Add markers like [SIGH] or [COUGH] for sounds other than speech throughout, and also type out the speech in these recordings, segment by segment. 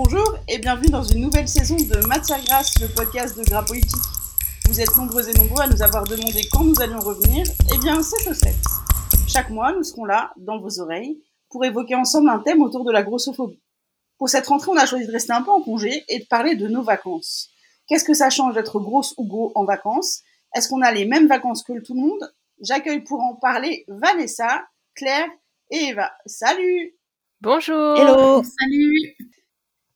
Bonjour et bienvenue dans une nouvelle saison de Matière Grasse, le podcast de Gras Politique. Vous êtes nombreux et nombreux à nous avoir demandé quand nous allions revenir. Eh bien, c'est ce fait. Chaque mois, nous serons là, dans vos oreilles, pour évoquer ensemble un thème autour de la grossophobie. Pour cette rentrée, on a choisi de rester un peu en congé et de parler de nos vacances. Qu'est-ce que ça change d'être grosse ou gros en vacances? Est-ce qu'on a les mêmes vacances que tout le monde? J'accueille pour en parler Vanessa, Claire et Eva. Salut Bonjour Hello Salut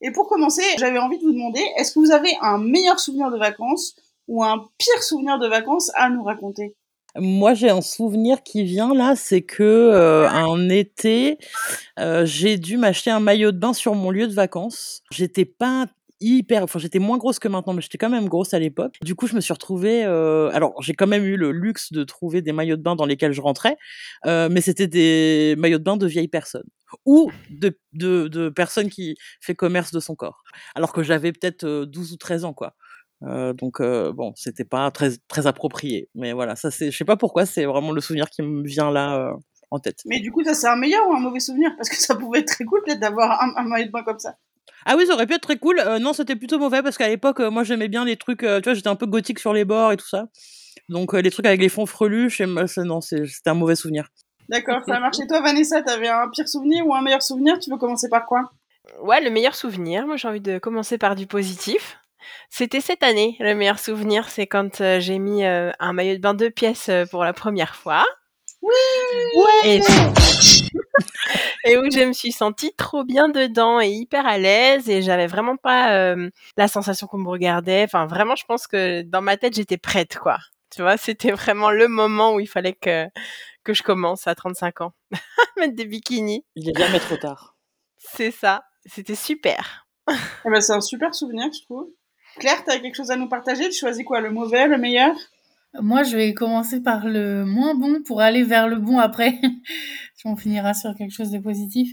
Et pour commencer, j'avais envie de vous demander, est-ce que vous avez un meilleur souvenir de vacances ou un pire souvenir de vacances à nous raconter? Moi, j'ai un souvenir qui vient là, c'est que euh, été, euh, j'ai dû m'acheter un maillot de bain sur mon lieu de vacances. J'étais pas hyper, enfin j'étais moins grosse que maintenant, mais j'étais quand même grosse à l'époque. Du coup, je me suis retrouvée. Euh, alors, j'ai quand même eu le luxe de trouver des maillots de bain dans lesquels je rentrais, euh, mais c'était des maillots de bain de vieilles personnes ou de, de, personnes qui fait commerce de son corps. Alors que j'avais peut-être 12 ou 13 ans, quoi. Euh, donc euh, bon, c'était pas très très approprié, mais voilà, ça c'est, je sais pas pourquoi, c'est vraiment le souvenir qui me vient là euh, en tête. Mais du coup, ça c'est un meilleur ou un mauvais souvenir? Parce que ça pouvait être très cool peut-être d'avoir un maillot de bain comme ça. Ah oui, ça aurait pu être très cool. Euh, non, c'était plutôt mauvais parce qu'à l'époque, euh, moi j'aimais bien les trucs, euh, tu vois, j'étais un peu gothique sur les bords et tout ça. Donc les trucs avec les fonds frelus, non, c'est- c'était un mauvais souvenir. D'accord, ça marche. Et toi, Vanessa, t'avais un pire souvenir ou un meilleur souvenir? Tu veux commencer par quoi? Ouais, le meilleur souvenir, moi j'ai envie de commencer par du positif. C'était cette année, le meilleur souvenir, c'est quand euh, j'ai mis euh, un maillot de bain deux pièces euh, pour la première fois. Oui Et, [LAUGHS] et où je me suis sentie trop bien dedans et hyper à l'aise et j'avais vraiment pas euh, la sensation qu'on me regardait. Enfin, vraiment, je pense que dans ma tête, j'étais prête, quoi. Tu vois, c'était vraiment le moment où il fallait que, que je commence à 35 ans. [LAUGHS] Mettre des bikinis. Il est jamais trop tard. C'est ça. C'était super. Eh ben, c'est un super souvenir, je trouve. Claire, t'as quelque chose à nous partager? Tu choisis quoi? Le mauvais, le meilleur? Moi, je vais commencer par le moins bon pour aller vers le bon après. [LAUGHS] On finira sur quelque chose de positif.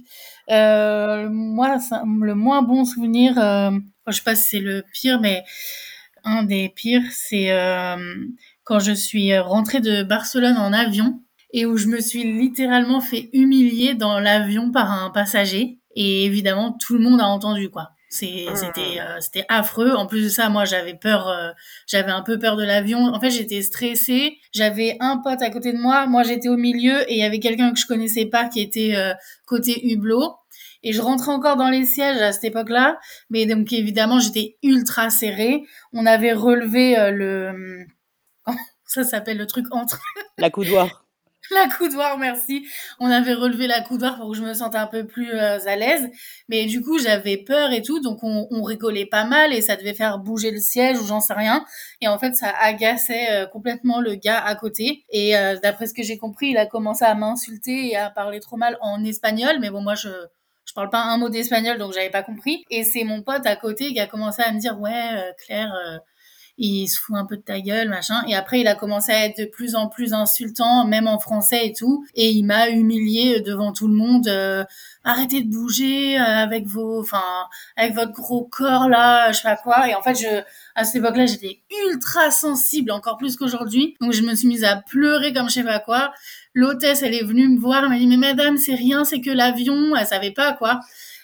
Euh, moi, le moins bon souvenir, euh, je sais pas si c'est le pire, mais un des pires, c'est euh, quand je suis rentrée de Barcelone en avion et où je me suis littéralement fait humilier dans l'avion par un passager. Et évidemment, tout le monde a entendu, quoi. C'est- C'était euh, c'était affreux. En plus de ça, moi, j'avais peur, euh, j'avais un peu peur de l'avion. En fait, j'étais stressée. J'avais un pote à côté de moi. Moi, j'étais au milieu et il y avait quelqu'un que je connaissais pas qui était euh, côté hublot. Et je rentrais encore dans les sièges à cette époque-là. Mais donc, évidemment, j'étais ultra serrée. On avait relevé euh, le... [LAUGHS] Ça s'appelle le truc entre La coudoir. [LAUGHS] la coudoir, merci. On avait relevé la coudoir pour que je me sente un peu plus euh, à l'aise. Mais du coup, j'avais peur et tout, donc on, rigolait pas mal et ça devait faire bouger le siège ou j'en sais rien. Et en fait, ça agaçait euh, complètement le gars à côté. Et euh, d'après ce que j'ai compris, il a commencé à m'insulter et à parler trop mal en espagnol. Mais bon, moi, je je parle pas un mot d'espagnol, donc j'avais pas compris. Et c'est mon pote à côté qui a commencé à me dire, ouais, Claire, il se fout un peu de ta gueule, machin. Et après, il a commencé à être de plus en plus insultant, même en français et tout. Et il m'a humilié devant tout le monde. euh, Arrêtez de bouger euh, avec vos, enfin, avec votre gros corps là, je sais pas quoi. Et en fait, je, à cette époque-là, j'étais ultra sensible, encore plus qu'aujourd'hui. Donc, je me suis mise à pleurer comme je sais pas quoi. L'hôtesse, elle est venue me voir, elle m'a dit, mais madame, c'est rien, c'est que l'avion. Elle savait pas quoi.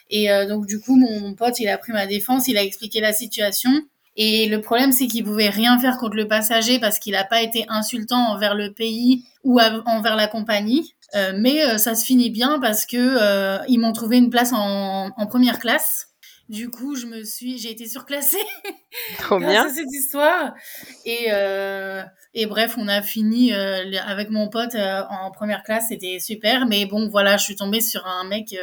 Et euh, donc, du coup, mon, mon pote, il a pris ma défense, il a expliqué la situation. Et le problème, c'est qu'il pouvait rien faire contre le passager parce qu'il n'a pas été insultant envers le pays ou envers la compagnie. Euh, mais euh, ça se finit bien parce que euh, ils m'ont trouvé une place en, en première classe. Du coup, je me suis, j'ai été surclassée [LAUGHS] Trop grâce bien. à cette histoire. Et, et bref, on a fini avec mon pote en première classe, c'était super. Mais bon, voilà, je suis tombée sur un mec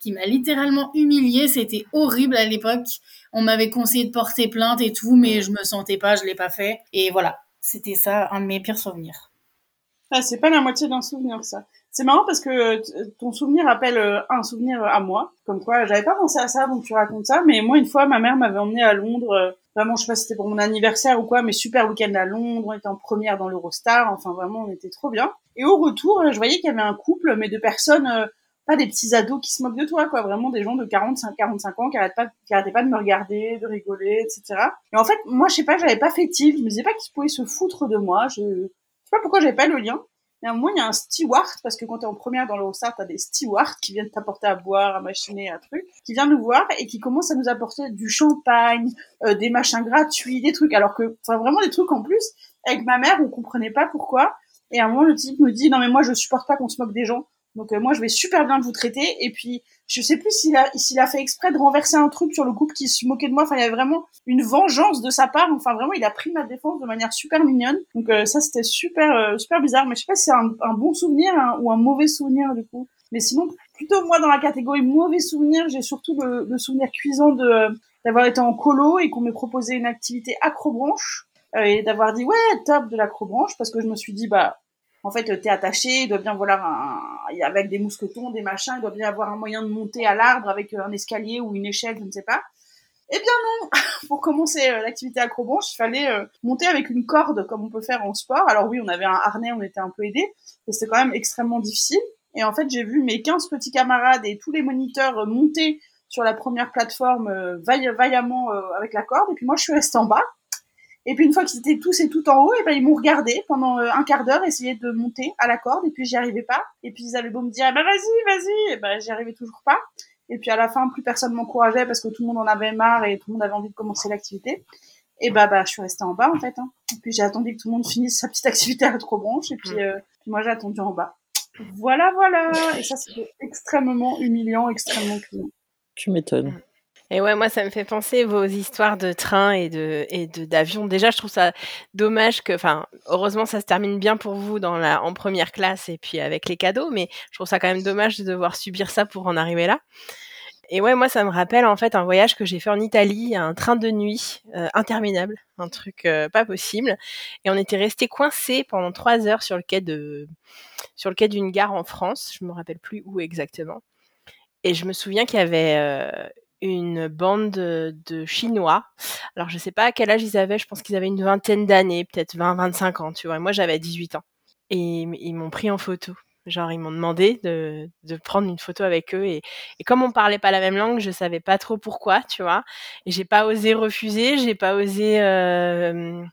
qui m'a littéralement humiliée. C'était horrible à l'époque. On m'avait conseillé de porter plainte et tout, mais je me sentais pas, je l'ai pas fait. Et voilà, c'était ça, un de mes pires souvenirs. Ah, c'est pas la moitié d'un souvenir, ça. C'est marrant parce que t- ton souvenir appelle euh, un souvenir à moi. Comme quoi, j'avais pas pensé à ça avant que tu racontes ça, mais moi, une fois, ma mère m'avait emmené à Londres. euh, vraiment, je sais pas si c'était pour mon anniversaire ou quoi, mais super week-end à Londres. On était en première dans l'Eurostar. Enfin, vraiment, on était trop bien. Et au retour, euh, je voyais qu'il y avait un couple, mais de personnes, euh, des petits ados qui se moquent de toi, quoi. Vraiment des gens de 45, 45 ans qui arrêtent pas, qui pas de me regarder, de rigoler, etc. Et en fait, moi, je sais pas, j'avais pas fait tilt. Je me disais pas qu'ils pouvaient se foutre de moi. Je, je sais pas pourquoi j'avais pas le lien. Et à un moment, il y a un steward, parce que quand t'es en première dans l'Eurostar, t'as des stewards qui viennent t'apporter à boire, à machiner, un truc, qui vient nous voir et qui commence à nous apporter du champagne, euh, des machins gratuits, des trucs, alors que, enfin, vraiment des trucs en plus. Avec ma mère, on comprenait pas pourquoi. Et à un moment, le type me dit, non mais moi, je supporte pas qu'on se moque des gens. Donc euh, moi, je vais super bien vous traiter. Et puis, je sais plus s'il a, s'il a fait exprès de renverser un truc sur le couple qui se moquait de moi. Enfin, il y avait vraiment une vengeance de sa part. Enfin, vraiment, il a pris ma défense de manière super mignonne. Donc euh, ça, c'était super, euh, super bizarre. Mais je sais pas si c'est un, bon souvenir hein, ou un mauvais souvenir du coup. Mais sinon, plutôt moi dans la catégorie mauvais souvenir, j'ai surtout le, le, souvenir cuisant de d'avoir été en colo et qu'on m'ait proposé une activité acrobranche et d'avoir dit ouais top de l'acrobranche parce que je me suis dit bah en fait, t'es attaché, il doit bien voilà un, avec des mousquetons, des machins, il doit bien avoir un moyen de monter à l'arbre avec euh, un escalier ou une échelle, je ne sais pas. Eh bien non, [LAUGHS] pour commencer euh, l'activité acrobranche, il fallait euh, monter avec une corde comme on peut faire en sport. Alors oui, on avait un harnais, on était un peu aidés, mais c'était quand même extrêmement difficile. Et en fait, j'ai vu mes 15 petits camarades et tous les moniteurs monter sur la première plateforme vaillamment avec la corde, et puis moi je suis restée en bas. Et puis une fois qu'ils étaient tous et tout en haut, et ben ils m'ont regardé pendant euh, un quart d'heure, essayer de monter à la corde, et puis j'y arrivais pas. Et puis ils avaient beau me dire, bah vas-y, vas-y, et ben j'y arrivais toujours pas. Et puis à la fin, plus personne m'encourageait parce que tout le monde en avait marre et tout le monde avait envie de commencer l'activité. Et bah, bah, je suis restée en bas en fait. Hein. Et puis j'ai attendu que tout le monde finisse sa petite activité à trop branche, et puis, euh, puis moi j'ai attendu en bas. Voilà, voilà. Et ça c'était extrêmement humiliant, extrêmement client. Tu m'étonnes. Et ouais, moi, ça me fait penser vos histoires de train et de et de d'avion. Déjà, je trouve ça dommage que, enfin, heureusement, ça se termine bien pour vous dans la en première classe et puis avec les cadeaux, mais je trouve ça quand même dommage de devoir subir ça pour en arriver là. Et ouais, moi, ça me rappelle en fait un voyage que j'ai fait en Italie, un train de nuit euh, interminable, un truc euh, pas possible. Et on était resté coincés pendant trois heures sur le quai de sur le quai d'une gare en France. Je me rappelle plus où exactement. Et je me souviens qu'il y avait euh, une bande de, Chinois. Alors, je sais pas à quel âge ils avaient, je pense qu'ils avaient une vingtaine d'années, peut-être 20, 25 ans, tu vois. moi, j'avais 18 ans. Et ils m'ont pris en photo. Genre, ils m'ont demandé de, prendre une photo avec eux. Et, et, comme on parlait pas la même langue, je savais pas trop pourquoi, tu vois. Et j'ai pas osé refuser, j'ai pas osé. Euh...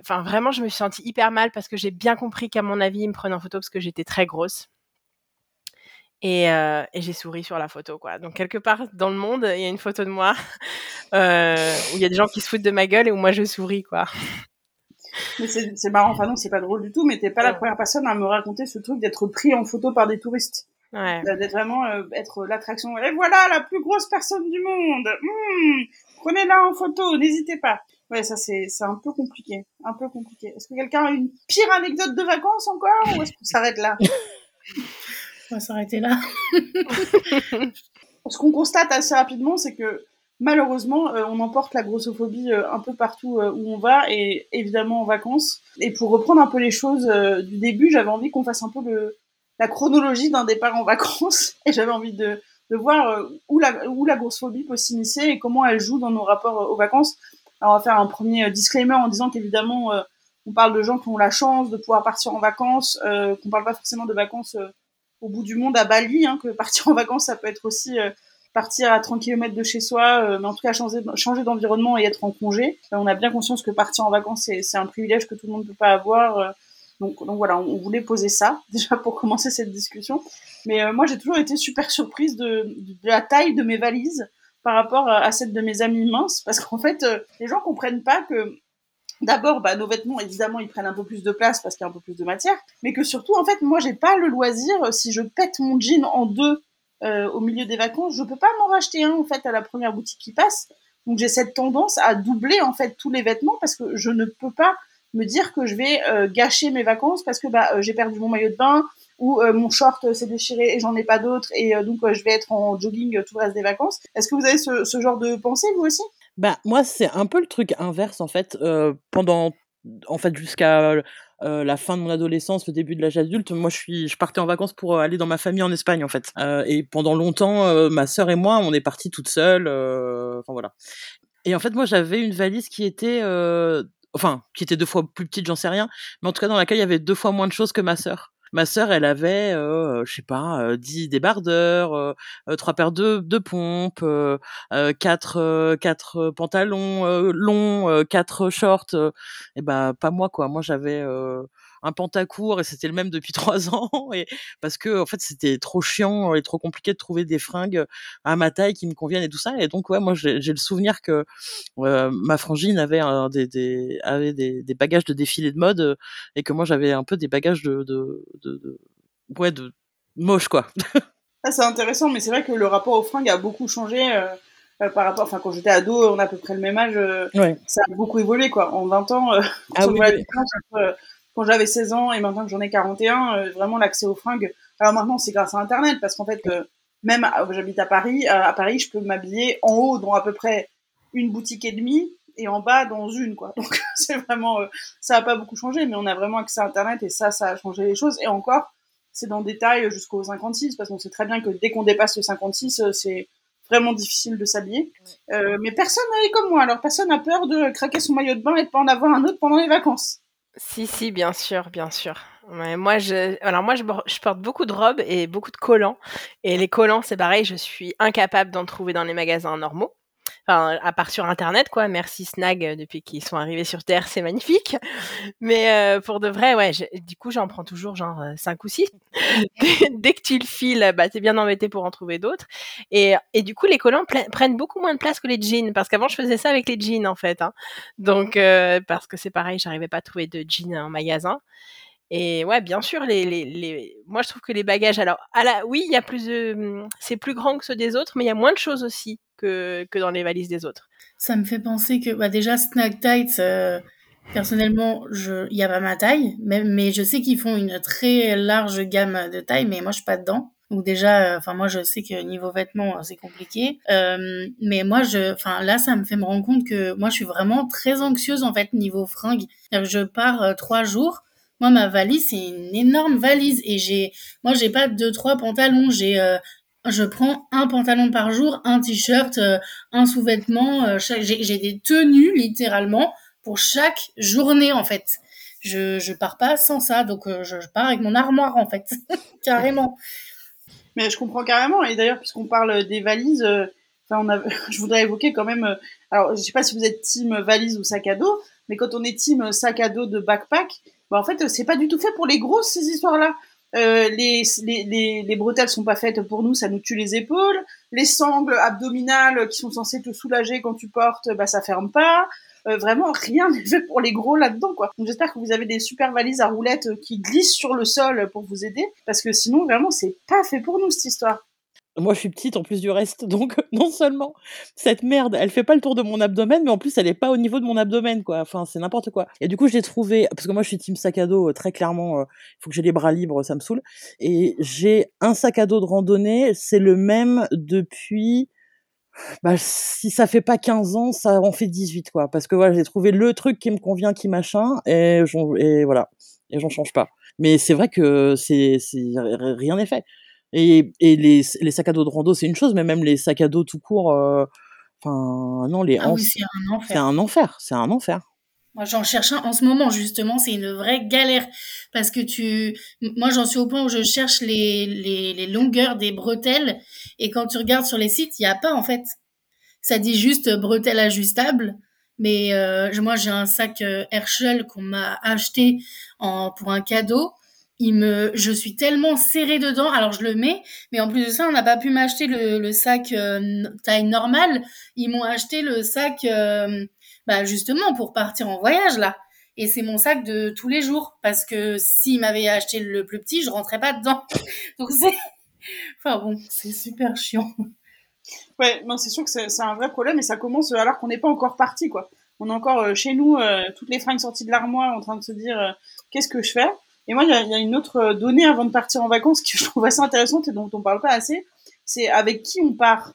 Enfin, vraiment, je me suis sentie hyper mal parce que j'ai bien compris qu'à mon avis, ils me prenaient en photo parce que j'étais très grosse. Et, euh, et j'ai souri sur la photo, quoi. Donc quelque part dans le monde, il y a une photo de moi [LAUGHS] euh, où il y a des gens qui se foutent de ma gueule et où moi je souris, quoi. Mais c'est marrant, enfin non, c'est pas drôle du tout, mais t'es pas la première personne à me raconter ce truc d'être pris en photo par des touristes. Ouais. D'être vraiment euh, être l'attraction. Et voilà la plus grosse personne du monde. Mmh, Prenez-la en photo, n'hésitez pas. Ouais, ça c'est c'est un peu compliqué, un peu compliqué. Est-ce que quelqu'un a une pire anecdote de vacances encore ou est-ce qu'on s'arrête là? [LAUGHS] on va s'arrêter là. [LAUGHS] Ce qu'on constate assez rapidement, c'est que malheureusement, euh, on emporte la grossophobie euh, un peu partout euh, où on va, et évidemment en vacances. Et pour reprendre un peu les choses du début, j'avais envie qu'on fasse un peu la chronologie d'un départ en vacances, [LAUGHS] et j'avais envie de, de voir où, la, où la grossophobie peut s'initier et comment elle joue dans nos rapports aux vacances. Alors on va faire un premier disclaimer en disant qu'évidemment, on parle de gens qui ont la chance de pouvoir partir en vacances, qu'on parle pas forcément de vacances au bout du monde à Bali, hein, que partir en vacances, ça peut être aussi euh, partir à 30 km de chez soi, euh, mais en tout cas changer, changer d'environnement et être en congé. Euh, on a bien conscience que partir en vacances, c'est un privilège que tout le monde ne peut pas avoir. donc, donc voilà, on, voulait poser ça [LAUGHS] déjà pour commencer cette discussion. Mais moi, j'ai toujours été super surprise de, de, la taille de mes valises par rapport à celle de mes amis minces, parce qu'en fait, les gens comprennent pas que D'abord, bah, nos vêtements, évidemment, ils prennent un peu plus de place parce qu'il y a un peu plus de matière, mais que surtout, en fait, moi, j'ai pas le loisir, euh, si je pète mon jean en deux euh, au milieu des vacances, je peux pas m'en racheter un, en fait, à la première boutique qui passe. Donc, j'ai cette tendance à doubler, en fait, tous les vêtements parce que je ne peux pas me dire que je vais euh, gâcher mes vacances parce que bah, j'ai perdu mon maillot de bain ou mon short s'est déchiré et j'en ai pas d'autres et donc je vais être en jogging tout le reste des vacances. Est-ce que vous avez ce, ce genre de pensée, vous aussi? Bah, moi, c'est un peu le truc inverse, en fait. Pendant, en fait, jusqu'à la fin de mon adolescence, le début de l'âge adulte, moi, je suis, je partais en vacances pour aller dans ma famille en Espagne, en fait. Et pendant longtemps, ma sœur et moi, on est partis toutes seules. Enfin, voilà. Et en fait, moi, j'avais une valise qui était, enfin, qui était deux fois plus petite, j'en sais rien, mais en tout cas, dans laquelle il y avait deux fois moins de choses que ma sœur. Ma sœur, elle avait, euh, je sais pas, 10 débardeurs, trois paires de, de pompes, quatre, quatre pantalons longs, quatre shorts. et ben pas moi quoi. Moi j'avais un pantacourt et c'était le même depuis [LAUGHS] trois ans et parce que en fait c'était trop chiant et trop compliqué de trouver des fringues à ma taille qui me conviennent et tout ça et donc ouais moi j'ai le souvenir que ma frangine avait des, des avait des, des, bagages de défilé de mode et que moi j'avais un peu des bagages de de, de, de ouais de moche quoi. [LAUGHS] Ah, c'est intéressant, mais c'est vrai que le rapport aux fringues a beaucoup changé euh, euh, par rapport. Enfin, quand j'étais ado, on a à peu près le même âge. Euh, ça a beaucoup évolué, quoi. En 20 ans, [LAUGHS] ah quand j'avais 16 ans et maintenant que j'en ai 41, vraiment l'accès aux fringues. Alors maintenant, c'est grâce à Internet, parce qu'en fait, même j'habite à Paris, à Paris, je peux m'habiller en haut dans à peu près une boutique et demie et en bas dans une, quoi. [LAUGHS] Donc c'est vraiment, ça a pas beaucoup changé, mais on a vraiment accès à Internet et ça, ça a changé les choses. Et encore c'est dans le détail jusqu'au 56, parce qu'on sait très bien que dès qu'on dépasse le 56, euh, c'est vraiment difficile de s'habiller. Euh, mais personne n'est comme moi, alors personne n'a peur de craquer son maillot de bain et de pas en avoir un autre pendant les vacances. Si, si, bien sûr, bien sûr. moi, je, alors moi, je, je, porte beaucoup de robes et beaucoup de collants. Et les collants, c'est pareil, je suis incapable d'en trouver dans les magasins normaux. Enfin, à part sur Internet, quoi. Merci Snag euh, depuis qu'ils sont arrivés sur Terre, c'est magnifique. [LAUGHS] Mais euh, pour de vrai, ouais, du coup, j'en prends toujours genre 5 euh, ou 6. [LAUGHS] Dès que tu le files, bah, t'es bien embêté pour en trouver d'autres. Et, et du coup, les collants prennent beaucoup moins de place que les jeans. Parce qu'avant, je faisais ça avec les jeans, en fait. Hein. Donc, parce que c'est pareil, j'arrivais pas à trouver de jeans en magasin. Et ouais, bien sûr, les, les, moi je trouve que les bagages, alors, à la, oui, il y a plus de, mmh, c'est plus grand que ceux des autres, mais il y a moins de choses aussi que, que dans les valises des autres. Ça me fait penser que, bah déjà, Snack Tights, euh, personnellement, il n'y a pas ma taille, mais, je sais qu'ils font une très large gamme de taille, mais moi je suis pas dedans. Donc déjà, euh, enfin moi je sais que niveau vêtements c'est compliqué, euh, mais moi je, enfin là ça me fait me rendre compte que moi je suis vraiment très anxieuse en fait niveau fringues. Je pars trois jours, moi, ma valise, c'est une énorme valise et j'ai, moi, j'ai pas deux, trois pantalons. J'ai, euh, je prends un pantalon par jour, un t-shirt, euh, un sous-vêtement. Euh, j'ai des tenues littéralement pour chaque journée en fait. Je, je pars pas sans ça, donc je, pars avec mon armoire en fait, [LAUGHS] carrément. Mais je comprends carrément. Et d'ailleurs, puisqu'on parle des valises, [LAUGHS] je voudrais évoquer quand même. alors, je sais pas si vous êtes team valise ou sac à dos, mais quand on est team sac à dos de backpack, bah, en fait, c'est pas du tout fait pour les grosses, ces histoires-là. Euh, les, les, les, les, bretelles sont pas faites pour nous, ça nous tue les épaules. Les sangles abdominales qui sont censées te soulager quand tu portes, bah ça ferme pas. Euh, vraiment, rien [LAUGHS] n'est fait pour les gros là-dedans, quoi. Donc j'espère que vous avez des super valises à roulettes qui glissent sur le sol pour vous aider, parce que sinon, vraiment, c'est pas fait pour nous cette histoire. Moi, je suis petite en plus du reste, [LAUGHS] donc non seulement cette merde, elle fait pas le tour de mon abdomen, mais en plus, elle est pas au niveau de mon abdomen, quoi. Enfin, c'est n'importe quoi. Et du coup, j'ai trouvé, parce que moi, je suis team sac à dos, euh, très clairement, il euh, faut que j'ai les bras libres, ça me saoule. Et j'ai un sac à dos de randonnée, c'est le même depuis, bah, si ça fait pas 15 ans, ça en fait 18, quoi. Parce que voilà, j'ai trouvé le truc qui me convient, qui machin, et, et voilà. Et j'en change pas. Mais c'est vrai que c'est, rien n'est fait. Et, et les, les, sacs à dos de rando, c'est une chose, mais même les sacs à dos tout court, euh, enfin, non, les ah c'est un enfer. C'est un enfer, c'est un enfer. Moi, j'en cherche un en ce moment, justement, c'est une vraie galère. Parce que tu, moi, j'en suis au point où je cherche les, les, les longueurs des bretelles. Et quand tu regardes sur les sites, il n'y a pas, en fait. Ça dit juste bretelles ajustables. Mais euh, moi, j'ai un sac euh, Herschel qu'on m'a acheté en, pour un cadeau il me, je suis tellement serrée dedans. Alors je le mets, mais en plus de ça, on n'a pas pu m'acheter le, le, sac euh, taille normale. Ils m'ont acheté le sac, euh, bah justement pour partir en voyage là. Et c'est mon sac de tous les jours parce que s'ils m'avaient acheté le plus petit, je rentrais pas dedans. [LAUGHS] Donc c'est, enfin bon, c'est super chiant. Ouais, non, c'est sûr que c'est un vrai problème et ça commence alors qu'on n'est pas encore parti quoi. On est encore euh, chez nous, toutes les fringues sorties de l'armoire, en train de se dire qu'est-ce que je fais? Et moi, il y a, une autre euh, donnée avant de partir en vacances que [LAUGHS] je trouve assez intéressante et dont on parle pas assez. C'est avec qui on part.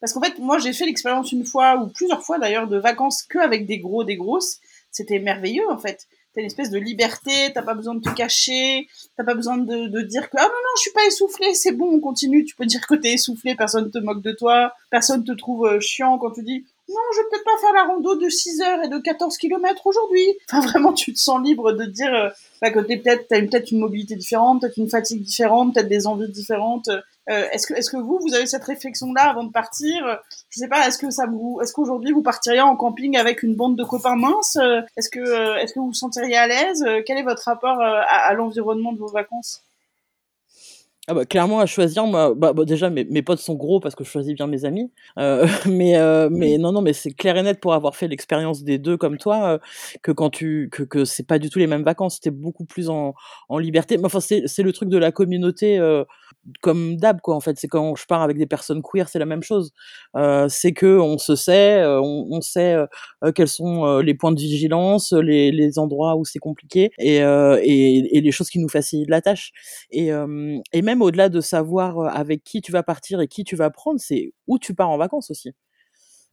Parce qu'en fait, moi, j'ai fait l'expérience une fois ou plusieurs fois d'ailleurs de vacances que avec des gros, des grosses. C'était merveilleux en fait. T'as une espèce de liberté, t'as pas besoin de te cacher, t'as pas besoin de, de, dire que ah non non je suis pas essoufflé, c'est bon on continue. Tu peux dire que t'es essoufflé, personne te moque de toi, personne te trouve euh, chiant quand tu dis non, je vais peut-être pas faire la rando de 6 heures et de 14 km aujourd'hui. Enfin, vraiment, tu te sens libre de dire euh, bah, que t'es peut-être, t'as peut-être une mobilité différente, peut-être une fatigue différente, peut-être des envies différentes. Euh, est-ce que, est-ce que vous, vous avez cette réflexion-là avant de partir? Je sais pas, est-ce que ça vous, est-ce qu'aujourd'hui vous partiriez en camping avec une bande de copains minces? Est-ce que, est-ce que vous vous sentiriez à l'aise? Quel est votre rapport à l'environnement de vos vacances? Ah bah, clairement à choisir, moi, bah, bah, déjà mes, mes potes sont gros parce que je choisis bien mes amis, euh, [LAUGHS] mais euh, mais non non mais c'est clair et net pour avoir fait l'expérience des deux comme toi euh, que quand tu que que c'est pas du tout les mêmes vacances, c'était beaucoup plus en en liberté. Mais enfin c'est c'est le truc de la communauté euh, comme d'hab quoi en fait, c'est quand je pars avec des personnes queer, c'est la même chose. Euh, c'est que on se sait, euh, on, on sait quels sont les points de vigilance, les les endroits où c'est compliqué et, et et les choses qui nous facilitent la tâche et et même au-delà de savoir avec qui tu vas partir et qui tu vas prendre, c'est où tu pars en vacances aussi.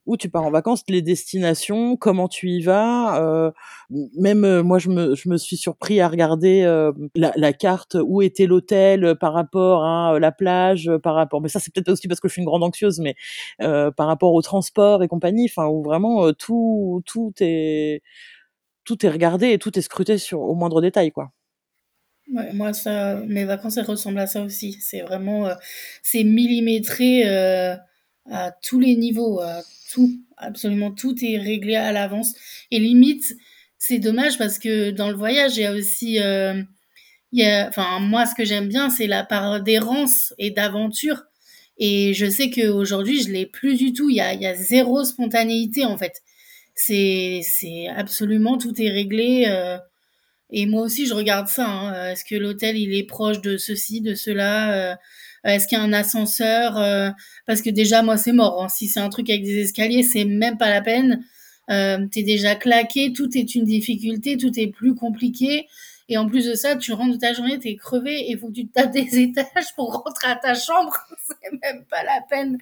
Où tu pars en vacances, les destinations, comment tu y vas. Euh, même moi, je me, suis surpris à regarder euh, la, carte où était l'hôtel par rapport à la plage, par rapport. Mais ça, c'est peut-être aussi parce que je suis une grande anxieuse, mais euh, par rapport au transport et compagnie. Enfin, où vraiment tout, tout est, tout est regardé et tout est scruté sur au moindre détail, quoi moi, ça, mes vacances, elles ressemblent à ça aussi. C'est vraiment, euh, c'est millimétré euh, à tous les niveaux. Euh, tout, absolument tout est réglé à l'avance. Et limite, c'est dommage parce que dans le voyage, il y a aussi, il y a, enfin, moi, ce que j'aime bien, c'est la part d'errance et d'aventure. Et je sais qu'aujourd'hui, je l'ai plus du tout. Il y a, il y a zéro spontanéité, en fait. C'est, c'est absolument tout est réglé. Et moi aussi, je regarde ça. Hein. Euh, est-ce que l'hôtel, il est proche de ceci, de cela euh, Est-ce qu'il y a un ascenseur euh, Parce que déjà, moi, c'est mort. Hein. Si c'est un truc avec des escaliers, c'est même pas la peine. Euh, T'es déjà claqué, tout est une difficulté, tout est plus compliqué. Et en plus de ça, tu rentres de ta journée, t'es crevé et faut que tu te tapes des [LAUGHS] étages pour rentrer à ta chambre. [LAUGHS] c'est même pas la peine.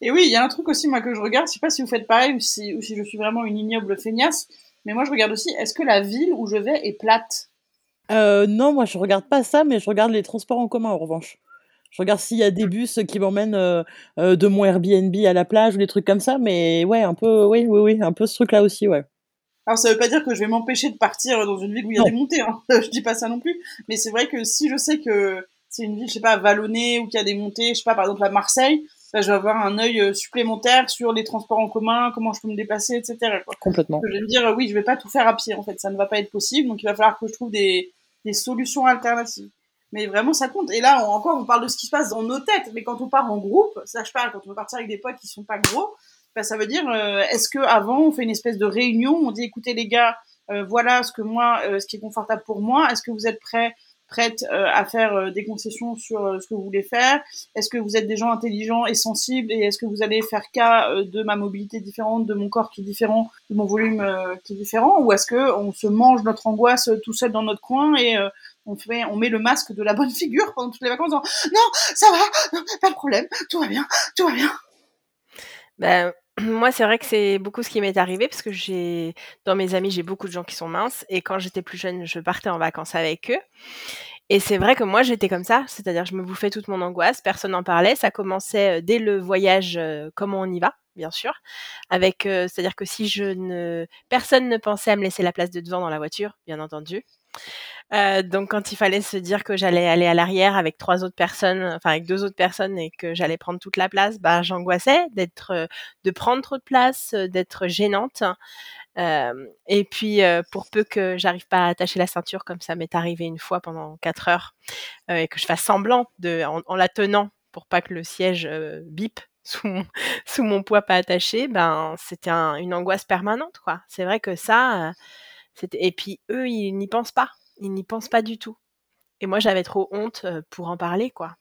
et oui, il y a un truc aussi, moi, que je regarde. Je sais pas si vous faites pareil ou si, ou si je suis vraiment une ignoble feignasse. Mais moi, je regarde aussi, est-ce que la ville où je vais est plate? Euh, Non, moi, je regarde pas ça, mais je regarde les transports en commun, en revanche. Je regarde s'il y a des bus qui m'emmènent euh, euh, de mon Airbnb à la plage ou des trucs comme ça, mais ouais, un peu, oui, oui, oui, un peu ce truc-là aussi, ouais. Alors ça veut pas dire que je vais m'empêcher de partir dans une ville où il y a des montées, hein. [LAUGHS] je dis pas ça non plus, mais c'est vrai que si je sais que c'est une ville, je sais pas, vallonnée ou qu'il y a des montées, je sais pas, par exemple à Marseille, je vais avoir un œil euh, supplémentaire sur les transports en commun, comment je peux me déplacer, etc. Complètement. Je vais me dire, oui, je vais pas tout faire à pied, en fait, ça ne va pas être possible, donc il va falloir que je trouve des, des solutions alternatives. Mais vraiment, ça compte. Et là, encore, on parle de ce qui se passe dans nos têtes, mais quand on part en groupe, ça je parle, quand on veut partir avec des potes qui sont pas gros, bah, ça veut dire, euh, est-ce que avant on fait une espèce de réunion, on dit, écoutez les gars, euh, voilà ce que moi, ce qui est confortable pour moi, est-ce que vous êtes prêts prête euh, à faire euh, des concessions sur euh, ce que vous voulez faire? Est-ce que vous êtes des gens intelligents et sensibles? Et est-ce que vous allez faire cas de ma mobilité différente, de mon corps qui est différent, de mon volume qui est différent? Ou est-ce que on se mange notre angoisse tout seul dans notre coin et on fait, on met le masque de la bonne [LAUGHS] figure pendant toutes les vacances en disant non, ça va, pas de problème, tout va bien, tout va bien. Ben, [CLEARS THROAT] moi, c'est vrai que c'est beaucoup ce qui m'est arrivé parce que j'ai dans mes amis, j'ai beaucoup de gens qui sont minces et quand j'étais plus jeune, je partais en vacances avec eux. Et c'est vrai que moi, j'étais comme ça, c'est-à-dire je me bouffais toute mon angoisse, personne n'en parlait, ça commençait dès le voyage, comment on y va, bien sûr, avec, c'est-à-dire que si je ne personne ne pensait à me laisser la place de devant dans la voiture, bien entendu. Euh, donc quand il fallait se dire que j'allais aller à l'arrière avec trois autres personnes, enfin avec deux autres personnes et que j'allais prendre toute la place, bah j'angoissais d'être, euh, de prendre trop de place, euh, d'être gênante. Et puis pour peu que j'arrive pas à attacher la ceinture comme ça m'est arrivé une fois pendant quatre heures et que je fasse semblant de, en, la tenant pour pas que le siège bip [LAUGHS] sous mon, poids pas attaché, ben c'était une angoisse permanente quoi. C'est vrai que ça, et puis eux ils n'y pensent pas ils n'y pensent pas du tout. Et moi, j'avais trop honte euh, pour en parler, quoi.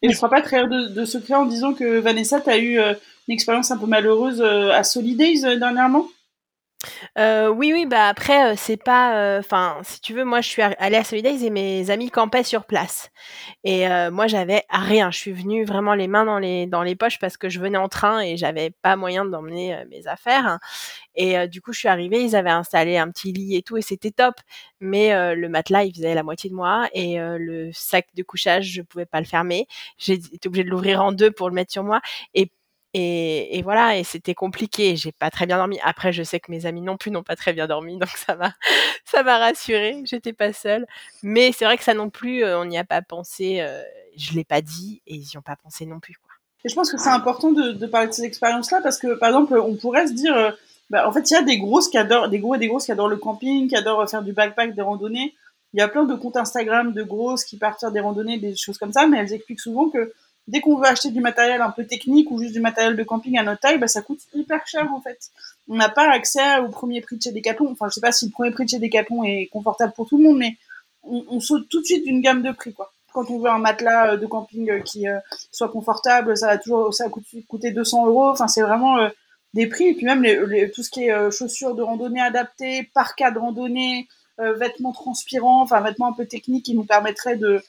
Et je crois pas trahir de, de secret en disant que Vanessa, tu as eu euh, une expérience un peu malheureuse euh, à Solidays dernièrement? Euh, oui, oui, bah après, euh, c'est pas, euh, enfin, si tu veux, moi, je suis allée à Solidays et mes amis campaient sur place. Et moi, j'avais rien. Je suis venue vraiment les mains dans les dans les poches parce que je venais en train et j'avais pas moyen d'emmener mes affaires. Et du coup, je suis arrivée, ils avaient installé un petit lit et tout, et c'était top. Mais le matelas, il faisait la moitié de moi et le sac de couchage, je pouvais pas le fermer. J'ai été obligée de l'ouvrir en deux pour le mettre sur moi. Et Et, voilà, et c'était compliqué. J'ai pas très bien dormi. Après, je sais que mes amis non plus n'ont pas très bien dormi, donc ça m'a, [LAUGHS] ça m'a rassurée. J'étais pas seule. Mais c'est vrai que ça non plus, on n'y a pas pensé. je l'ai pas dit et ils y ont pas pensé non plus. Quoi. Et je pense que c'est important de, parler de ces expériences-là parce que, par exemple, on pourrait se dire, bah, en fait, il y a des grosses qui adorent, des gros et des grosses qui adorent le camping, qui adorent faire du backpack, des randonnées. Il y a plein de comptes Instagram de grosses qui partent faire des randonnées, des choses comme ça, mais elles expliquent souvent que dès qu'on veut acheter du matériel un peu technique ou juste du matériel de camping à notre taille, bah, ça coûte hyper cher en fait. On n'a pas accès au premier prix de chez Decathlon. Enfin, je sais pas si le premier prix de chez Decathlon est confortable pour tout le monde, mais on, saute tout de suite d'une gamme de prix quoi. Quand on veut un matelas de camping qui euh, soit confortable, ça va toujours, ça coûte coûter 200 euros. Enfin, c'est vraiment euh, des prix. Et puis même les, tout ce qui est euh, chaussures de randonnée adaptées, parkas de randonnée, euh, vêtements transpirants, enfin vêtements un peu techniques qui nous permettraient de,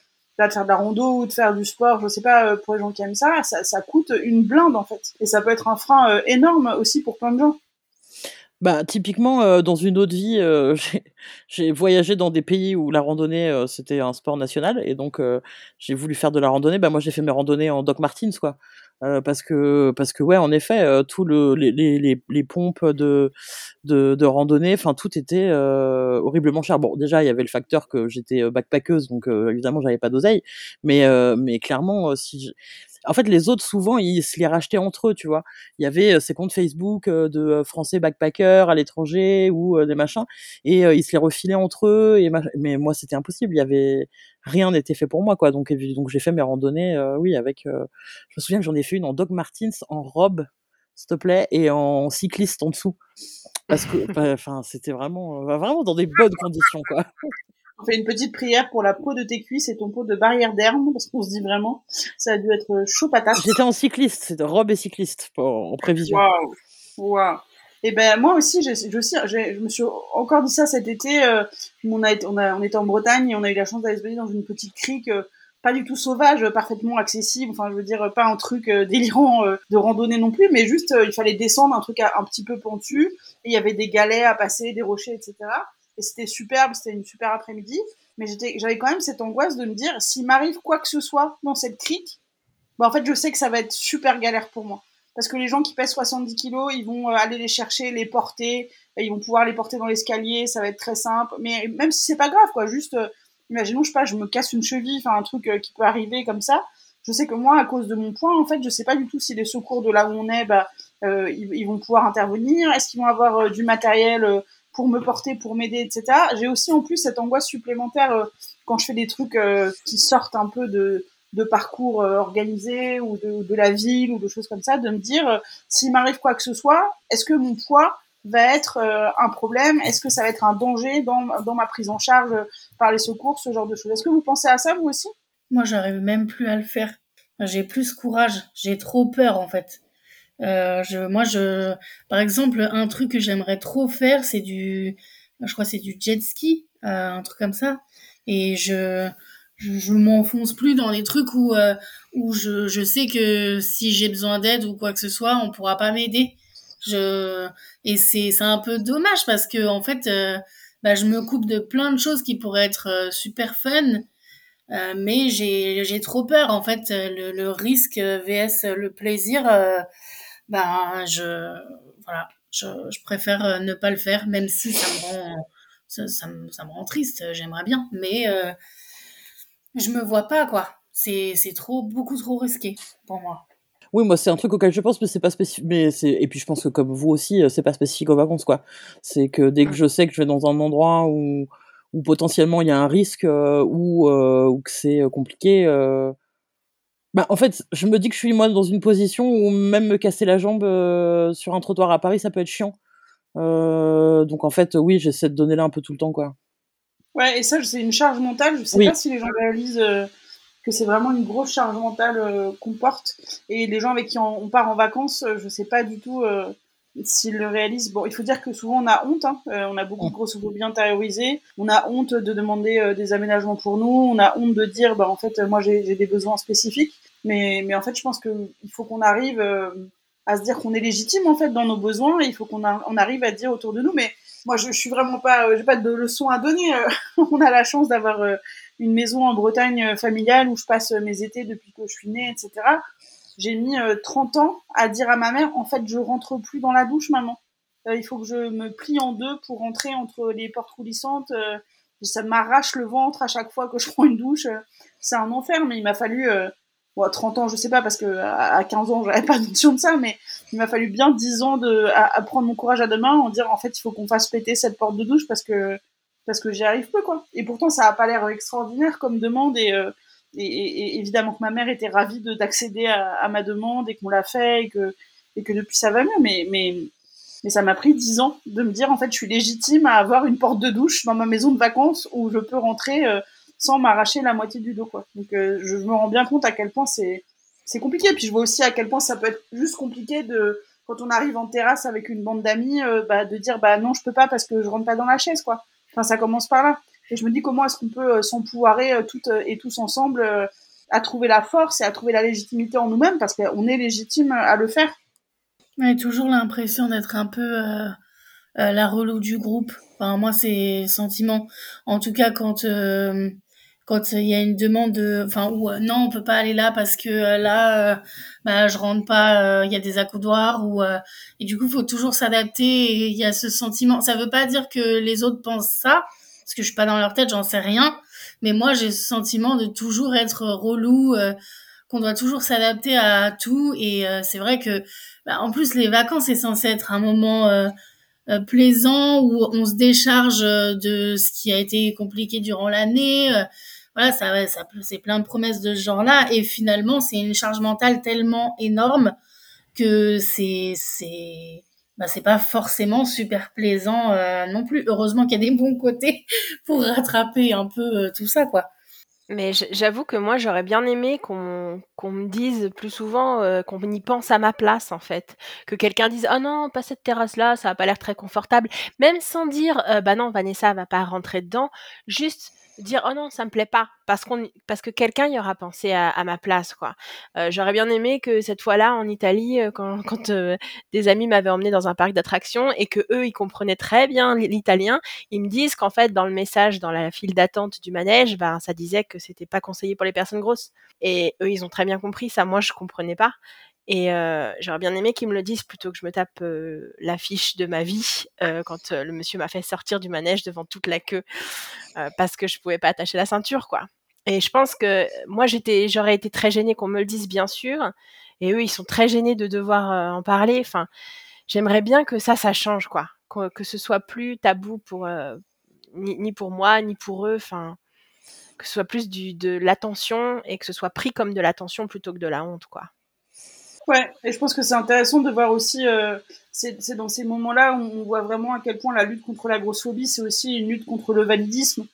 de faire de la rando ou de faire du sport, je sais pas, euh, pour les gens qui aiment ça, ça, coûte une blinde en fait. Et ça peut être un frein énorme aussi pour plein de gens. Bah, typiquement, euh, dans une autre vie, euh, [LAUGHS] j'ai voyagé dans des pays où la randonnée, euh, c'était un sport national et donc j'ai voulu faire de la randonnée. Bah, moi, j'ai fait mes randonnées en Doc Martens, quoi. Parce que parce que ouais, en effet, tout le les les les pompes de de de randonnée, enfin, tout était, horriblement cher. Bon, déjà, il y avait le facteur que j'étais, backpackeuse donc évidemment, j'avais pas d'oseille mais mais clairement, si en fait, les autres, souvent, ils se les rachetaient entre eux, tu vois. Il y avait ces comptes Facebook de Français backpackers à l'étranger ou des machins, et ils se les refilaient entre eux. Et mais moi, c'était impossible. Il y avait rien n'était fait pour moi, quoi. Donc, donc j'ai fait mes randonnées, oui, avec. je me souviens que j'en ai fait une en Doc Martens en robe, s'il te plaît, et en cycliste en dessous, parce que, enfin, c'était vraiment, vraiment dans des bonnes conditions, quoi. On fait une petite prière pour la peau de tes cuisses et ton peau de barrière d'herbe, parce qu'on se dit vraiment, ça a dû être chaud patate. J'étais en cycliste, robe et cycliste, en prévision. Waouh, waouh. Et ben moi aussi, je, je, je, me suis encore dit ça cet été. Euh, on, a, on, a, on était en Bretagne et on a eu la chance d'aller se baigner dans une petite crique, euh, pas du tout sauvage, parfaitement accessible. Enfin, je veux dire, pas un truc euh, délirant de randonnée non plus, mais juste il fallait descendre un truc un petit peu pentu. Et il y avait des galets à passer, des rochers, etc c'était superbe, c'était une super après-midi. Mais j'avais quand même cette angoisse de me dire, s'il m'arrive quoi que ce soit dans cette crique, bah en fait, je sais que ça va être super galère pour moi. Parce que les gens qui pèsent 70 kilos, ils vont euh, aller les chercher, les porter, ils vont pouvoir les porter dans l'escalier, ça va être très simple. Mais même si c'est pas grave, quoi, juste, euh, imaginons, je sais pas, je me casse une cheville, enfin un truc euh, qui peut arriver comme ça. Je sais que moi, à cause de mon poids, en fait, je sais pas du tout si les secours de là où on est, bah, ils, ils, vont pouvoir intervenir. Est-ce qu'ils vont avoir du matériel pour me porter, pour m'aider, etc. J'ai aussi en plus cette angoisse supplémentaire euh, quand je fais des trucs euh, qui sortent un peu de, de parcours euh, organisés ou de, de, la ville ou de choses comme ça, de me dire s'il m'arrive quoi que ce soit, est-ce que mon poids va être un problème? Est-ce que ça va être un danger dans, dans ma prise en charge par les secours, ce genre de choses? Est-ce que vous pensez à ça vous aussi? Moi, j'arrive même plus à le faire. J'ai plus courage. J'ai trop peur en fait. Euh, je, moi, je, par exemple, un truc que j'aimerais trop faire, c'est du, je crois, c'est du jet ski, euh, un truc comme ça. Et je, je, je m'enfonce plus dans des trucs où, euh, où je, je sais que si j'ai besoin d'aide ou quoi que ce soit, on pourra pas m'aider. Je, et c'est, c'est un peu dommage parce que en fait, euh, bah, je me coupe de plein de choses qui pourraient être euh, super fun. mais j'ai, trop peur en fait le, le risque vs le plaisir ben je voilà, je, je, préfère euh, ne pas le faire, même si ça me rend ça, me, ça me, rend triste. J'aimerais bien, mais euh, je me vois pas quoi. C'est trop beaucoup trop risqué pour moi. Oui, moi c'est un truc auquel je pense, mais c'est pas spécifique. Mais c'est et puis je pense que comme vous aussi, euh, c'est pas spécifique aux vacances quoi. C'est que dès que je sais que je vais dans un endroit où où potentiellement il y a un risque euh, ou, ou que c'est compliqué, bah, en fait, je me dis que je suis moi dans une position où même me casser la jambe euh, sur un trottoir à Paris, ça peut être chiant. Euh, donc en fait, oui, j'essaie de donner là un peu tout le temps, quoi. Ouais, et ça, c'est une charge mentale. Je sais pas si les gens réalisent euh, que c'est vraiment une grosse charge mentale qu'on porte. Et les gens avec qui on, part en vacances, je sais pas du tout s'ils le réalisent. Bon, il faut dire que souvent on a honte. Hein. on a beaucoup de grossophobies intériorisées. On a honte de demander des aménagements pour nous. On a honte de dire, bah en fait, moi j'ai des besoins spécifiques. Mais, mais en fait, je pense qu'il faut qu'on arrive euh, à se dire qu'on est légitime en fait dans nos besoins. il faut qu'on on arrive à dire autour de nous. Mais moi, je, je suis vraiment pas, euh, j'ai pas de leçons à donner. Euh. [LAUGHS] on a la chance d'avoir une maison en Bretagne familiale où je passe mes étés depuis que je suis née, etc. j'ai mis 30 ans à dire à ma mère, en fait, je rentre plus dans la douche, maman. il faut que je me plie en deux pour rentrer entre les portes coulissantes. ça m'arrache le ventre à chaque fois que je [LAUGHS] prends une douche. C'est un enfer, mais il m'a fallu bon, 30 ans, je sais pas, parce que à 15 ans, j'avais pas [LAUGHS] notion de ça, mais il m'a fallu bien 10 ans à, prendre mon courage à deux mains, en dire, en fait, il faut qu'on fasse péter cette porte de douche parce que, parce que j'y arrive peu, quoi. Et pourtant, ça a pas l'air extraordinaire comme demande et, euh, et, évidemment que ma mère était ravie d'accéder à, ma demande et qu'on l'a fait et que, depuis ça va mieux, mais, mais, ça m'a pris 10 ans de me dire, en fait, je suis légitime à avoir une porte de douche dans ma maison de vacances où je peux rentrer, euh, sans m'arracher la moitié du dos quoi. Donc euh, je me rends bien compte à quel point c'est c'est compliqué. Puis je vois aussi à quel point ça peut être juste compliqué de quand on arrive en terrasse avec une bande d'amis, euh, bah, de dire bah non je peux pas parce que je rentre pas dans la chaise quoi. Enfin ça commence par là. Et je me dis comment est-ce qu'on peut euh, s'empouvoirer toutes et tous ensemble à trouver la force et à trouver la légitimité en nous-mêmes parce qu'on est légitime à le faire. J'ai toujours l'impression d'être un peu la relou du groupe. Moi, c'est sentiment. En tout cas, quand quand il y a une demande de, enfin euh, non on peut pas aller là parce que euh, là euh, bah je rentre pas il y a des accoudoirs ou et du coup faut toujours s'adapter il y a ce sentiment ça veut pas dire que les autres pensent ça parce que je suis pas dans leur tête j'en sais rien mais moi j'ai ce sentiment de toujours être relou qu'on doit toujours s'adapter à tout et c'est vrai que bah, en plus les vacances c'est censé être un moment plaisant où on se décharge de ce qui a été compliqué durant l'année voilà, ça, ça c'est plein de promesses de ce genre-là. Et finalement, c'est une charge mentale tellement énorme que c'est, c'est, bah, c'est pas forcément super plaisant euh, non plus. Heureusement qu'il y a des bons côtés [LAUGHS] pour rattraper un peu euh, tout ça, quoi. Mais j'avoue que moi, j'aurais bien aimé qu'on me dise plus souvent euh, qu'on y pense à ma place, en fait. Que quelqu'un dise Ah non, pas cette terrasse-là, ça va pas l'air très confortable. Même sans dire Bah non, Vanessa va pas rentrer dedans. Juste dire oh non ça me plaît pas parce qu'on parce que quelqu'un y aura pensé à, ma place quoi. Euh, j'aurais bien aimé que cette fois-là en Italie euh, quand, [LAUGHS] quand euh, des amis m'avaient emmené dans un parc d'attractions et que eux ils comprenaient très bien l'italien ils me disent qu'en fait dans le message dans la file d'attente du manège ben ça disait que c'était pas conseillé pour les personnes grosses. Et eux ils ont très bien compris ça. Moi je comprenais pas et euh, j'aurais bien aimé qu'ils me le disent plutôt que je me tape euh, l'affiche de ma vie euh, quand le monsieur m'a fait sortir du manège devant toute la queue parce que je pouvais pas attacher la ceinture, quoi. Et je pense que moi, j'étais, j'aurais été très gênée qu'on me le dise, bien sûr. Et eux, ils sont très gênés de devoir en parler. Enfin, j'aimerais bien que ça, ça change, quoi. Que, ce soit plus tabou pour ni, ni, pour moi, ni pour eux. Enfin, que ce soit plus du, de l'attention et que ce soit pris comme de l'attention plutôt que de la honte, quoi. Ouais, et je pense que c'est intéressant de voir aussi, euh, c'est dans ces moments-là où on voit vraiment à quel point la lutte contre la grossophobie, c'est aussi une lutte contre le validisme,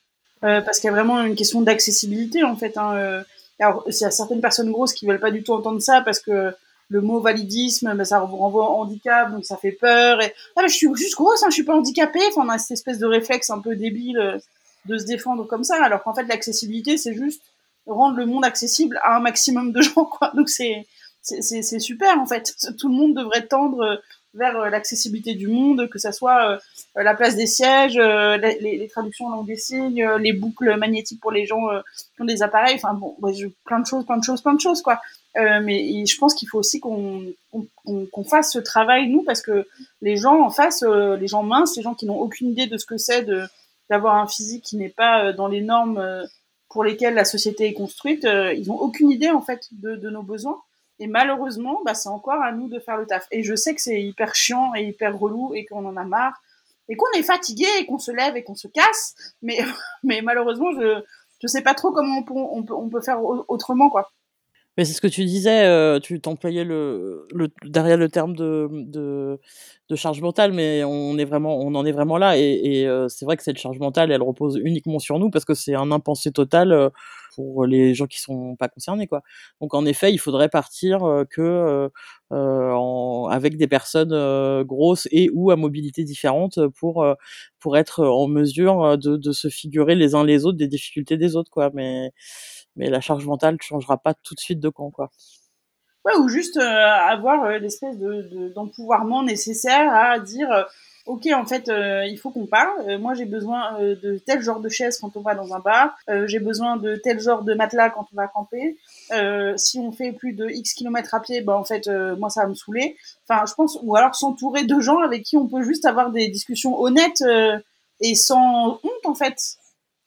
euh, parce qu'il y a vraiment une question d'accessibilité en fait. Hein, euh. Alors, il y a certaines personnes grosses qui veulent pas du tout entendre ça parce que le mot validisme, ben, ça renvoie au handicap, donc ça fait peur. Ah, mais je suis juste grosse, hein, je suis pas handicapée. Enfin, on a cette espèce de réflexe un peu débile de se défendre comme ça, alors qu'en fait l'accessibilité, c'est juste rendre le monde accessible à un maximum de gens. Donc c'est c'est super en fait. Tout le monde devrait tendre euh, vers euh, l'accessibilité du monde, que ça soit euh, la place des sièges, les, traductions en langue des signes, les boucles magnétiques pour les gens qui ont des appareils, enfin bon, plein de choses, plein de choses, plein de choses quoi. mais je pense qu'il faut aussi qu'on fasse ce travail nous parce que les gens en face, les gens minces, les gens qui n'ont aucune idée de ce que c'est d'avoir un physique qui n'est pas dans les normes pour lesquelles la société est construite, ils n'ont aucune idée en fait de nos besoins. Et malheureusement, bah, c'est encore à nous de faire le taf. Et je sais que c'est hyper chiant et hyper relou et qu'on en a marre et qu'on est fatigué et qu'on se lève et qu'on se casse. Mais, [LAUGHS] mais malheureusement, je je sais pas trop comment on peut, on peut, on peut faire autrement, quoi. Mais c'est ce que tu disais, euh, tu t'employais le, le, derrière le terme de, de, de, charge mentale, mais on, est vraiment, on en est vraiment là. Et, et euh, c'est vrai que cette charge mentale, elle repose uniquement sur nous parce que c'est un impensé total. Euh, pour les gens qui sont pas concernés quoi. Donc en effet, il faudrait partir que en, avec des personnes grosses et ou à mobilité différente pour pour être en mesure de, se figurer les uns les autres des difficultés des autres quoi. Mais mais la charge mentale ne changera pas tout de suite de camp quoi. Ou juste avoir l'espèce de, d'empouvoirment nécessaire à dire ok, en fait, euh, il faut qu'on parle. Euh, moi, j'ai besoin euh, de tel genre de chaise quand on va dans un bar. j'ai besoin de tel genre de matelas quand on va camper. si on fait plus de X kilomètres à pied, bah, en fait, moi, ça va me saouler. Enfin, je pense, ou alors s'entourer de gens avec qui on peut juste avoir des discussions honnêtes et sans honte, en fait.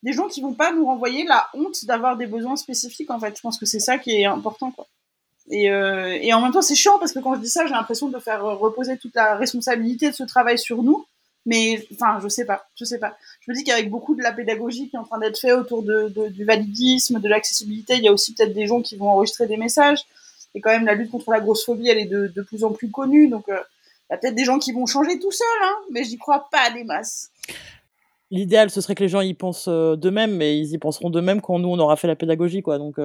Des gens qui vont pas nous renvoyer la honte d'avoir des besoins spécifiques, en fait. Je pense que c'est ça qui est important, quoi. Et, euh, et, en même temps, c'est chiant parce que quand je dis ça, j'ai l'impression de faire reposer toute la responsabilité de ce travail sur nous. Mais enfin, je sais pas, je sais pas. Je me dis qu'avec beaucoup de la pédagogie qui est en train d'être fait autour du validisme, de l'accessibilité, il y a aussi peut-être des gens qui vont enregistrer des messages. Et quand même, la lutte contre la grosse phobie, elle est de, plus en plus connue. Donc, euh, il y a peut-être des gens qui vont changer tout seuls, hein, mais j'y crois pas des masses. L'idéal, ce serait que les gens y pensent euh, d'eux-mêmes, mais ils y penseront d'eux-mêmes quand nous, on aura fait la pédagogie, quoi. Donc,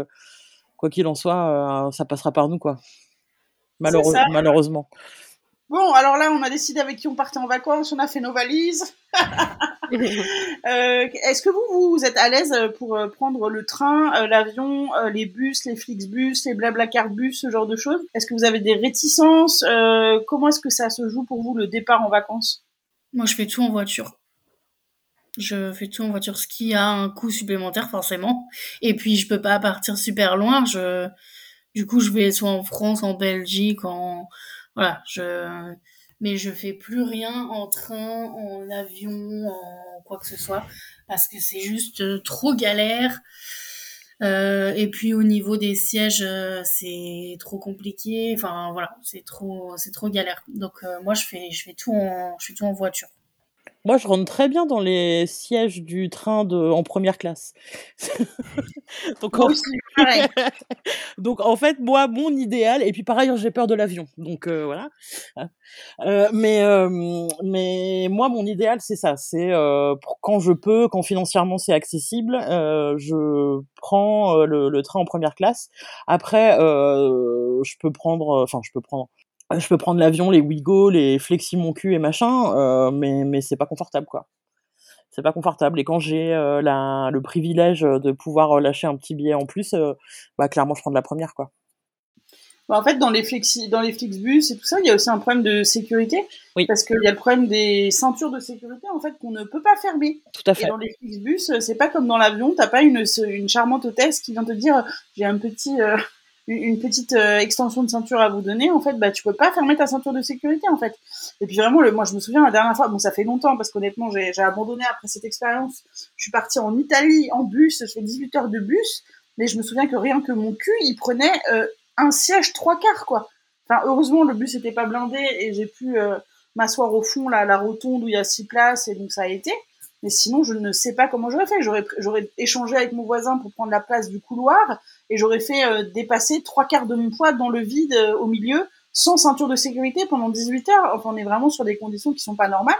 quoi qu'il en soit, euh, ça passera par nous, quoi. malheureusement. Bon, alors là, on a décidé avec qui on partait en vacances, on a fait nos valises. [LAUGHS] Euh, est-ce que vous, vous êtes à l'aise pour euh, prendre le train, l'avion, les bus, les Flixbus, les Blablacar bus, ce genre de choses? Est-ce que vous avez des réticences Comment est-ce que ça se joue pour vous le départ en vacances? Moi, je fais tout en voiture. Je fais tout en voiture, ce qui a un coût supplémentaire forcément. Et puis je peux pas partir super loin. Je, du coup, je vais soit en France, en Belgique, en voilà. Je, mais je fais plus rien en train, en avion, en quoi que ce soit, parce que c'est juste euh, trop galère. Euh, et puis au niveau des sièges, euh, c'est trop compliqué. Enfin voilà, c'est trop, c'est trop galère. Donc moi, je fais, je fais tout en, je fais tout en voiture. Moi, je rentre très bien dans les sièges du train de en première classe. [LAUGHS] Donc en [LAUGHS] donc en fait, moi, mon idéal et puis par ailleurs, j'ai peur de l'avion, donc euh, voilà. Hein. Euh, mais mais moi, mon idéal, c'est ça, c'est, quand je peux, quand financièrement c'est accessible, je prends, le le train en première classe. Après, je peux prendre, enfin je peux prendre euh, je peux prendre l'avion, les Wigo, les Flexi mon cul et machin, euh, mais mais c'est pas confortable quoi. C'est pas confortable et quand j'ai euh, la le privilège de pouvoir lâcher un petit billet en plus, bah clairement je prends de la première quoi. Bah, en fait, dans les flexi, dans les Flixbus et tout ça, il y a aussi un problème de sécurité. Oui. Parce qu'il y a le problème des ceintures de sécurité, en fait, qu'on ne peut pas fermer. Tout à fait. Et dans les Flixbus, c'est pas comme dans l'avion, t'as pas une, une charmante hôtesse qui vient te dire, j'ai un petit, une petite euh, extension de ceinture à vous donner, en fait, bah, tu peux pas fermer ta ceinture de sécurité, en fait. Et puis vraiment, le, moi, je me souviens la dernière fois, bon, ça fait longtemps, parce qu'honnêtement, j'ai abandonné après cette expérience. Je suis partie en Italie en bus, je fais 18 heures de bus, mais je me souviens que rien que mon cul, il prenait euh, un siège trois quarts, quoi. Enfin, heureusement, le bus était pas blindé et j'ai pu euh, m'asseoir au fond, là, à la rotonde où il y a six places, et donc ça a été. Mais sinon, je ne sais pas comment j'aurais fait. J'aurais, j'aurais échangé avec mon voisin pour prendre la place du couloir et j'aurais fait euh, dépasser trois quarts de mon poids dans le vide euh, au milieu sans ceinture de sécurité pendant 18 heures. Enfin, on est vraiment sur des conditions qui sont pas normales.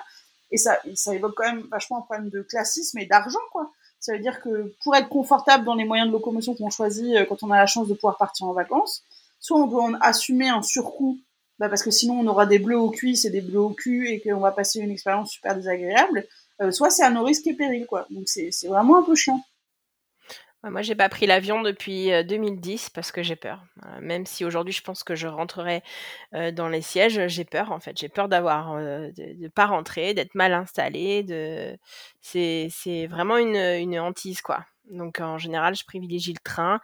Et ça, ça évoque quand même vachement un problème de classisme et d'argent, quoi. Ça veut dire que pour être confortable dans les moyens de locomotion qu'on choisit euh, quand on a la chance de pouvoir partir en vacances, soit on doit en assumer un surcoût, bah parce que sinon on aura des bleus aux cuisses et des bleus au cul et qu'on va passer une expérience super désagréable, soit c'est à nos risques et périls, quoi. Donc c'est vraiment un peu chiant. Moi, j'ai pas pris l'avion depuis 2010 parce que j'ai peur. même si aujourd'hui je pense que je rentrerai dans les sièges, j'ai peur en fait. J'ai peur d'avoir de, de, pas rentrer, d'être mal installé. De... C'est, vraiment une, hantise quoi. Donc en général, je privilégie le train.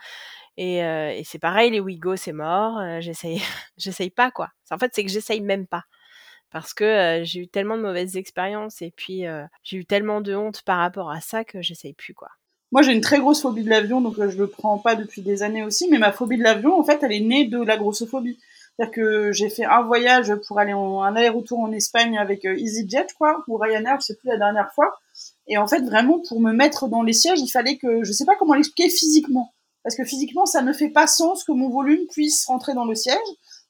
Et, c'est pareil, les Wigo, c'est mort. j'essaye, [LAUGHS] j'essaye pas quoi. En fait, c'est que j'essaye même pas parce que j'ai eu tellement de mauvaises expériences et puis j'ai eu tellement de honte par rapport à ça que j'essaye plus quoi. Moi, j'ai une très grosse phobie de l'avion, donc je le prends pas depuis des années aussi, mais ma phobie de l'avion, en fait, elle est née de la grossophobie. C'est-à-dire que j'ai fait un voyage pour aller en un aller-retour en Espagne avec EasyJet, quoi, ou Ryanair, je sais plus la dernière fois. Et en fait, vraiment, pour me mettre dans les sièges, il fallait que, je sais pas comment l'expliquer physiquement. Parce que physiquement, ça ne fait pas sens que mon volume puisse rentrer dans le siège.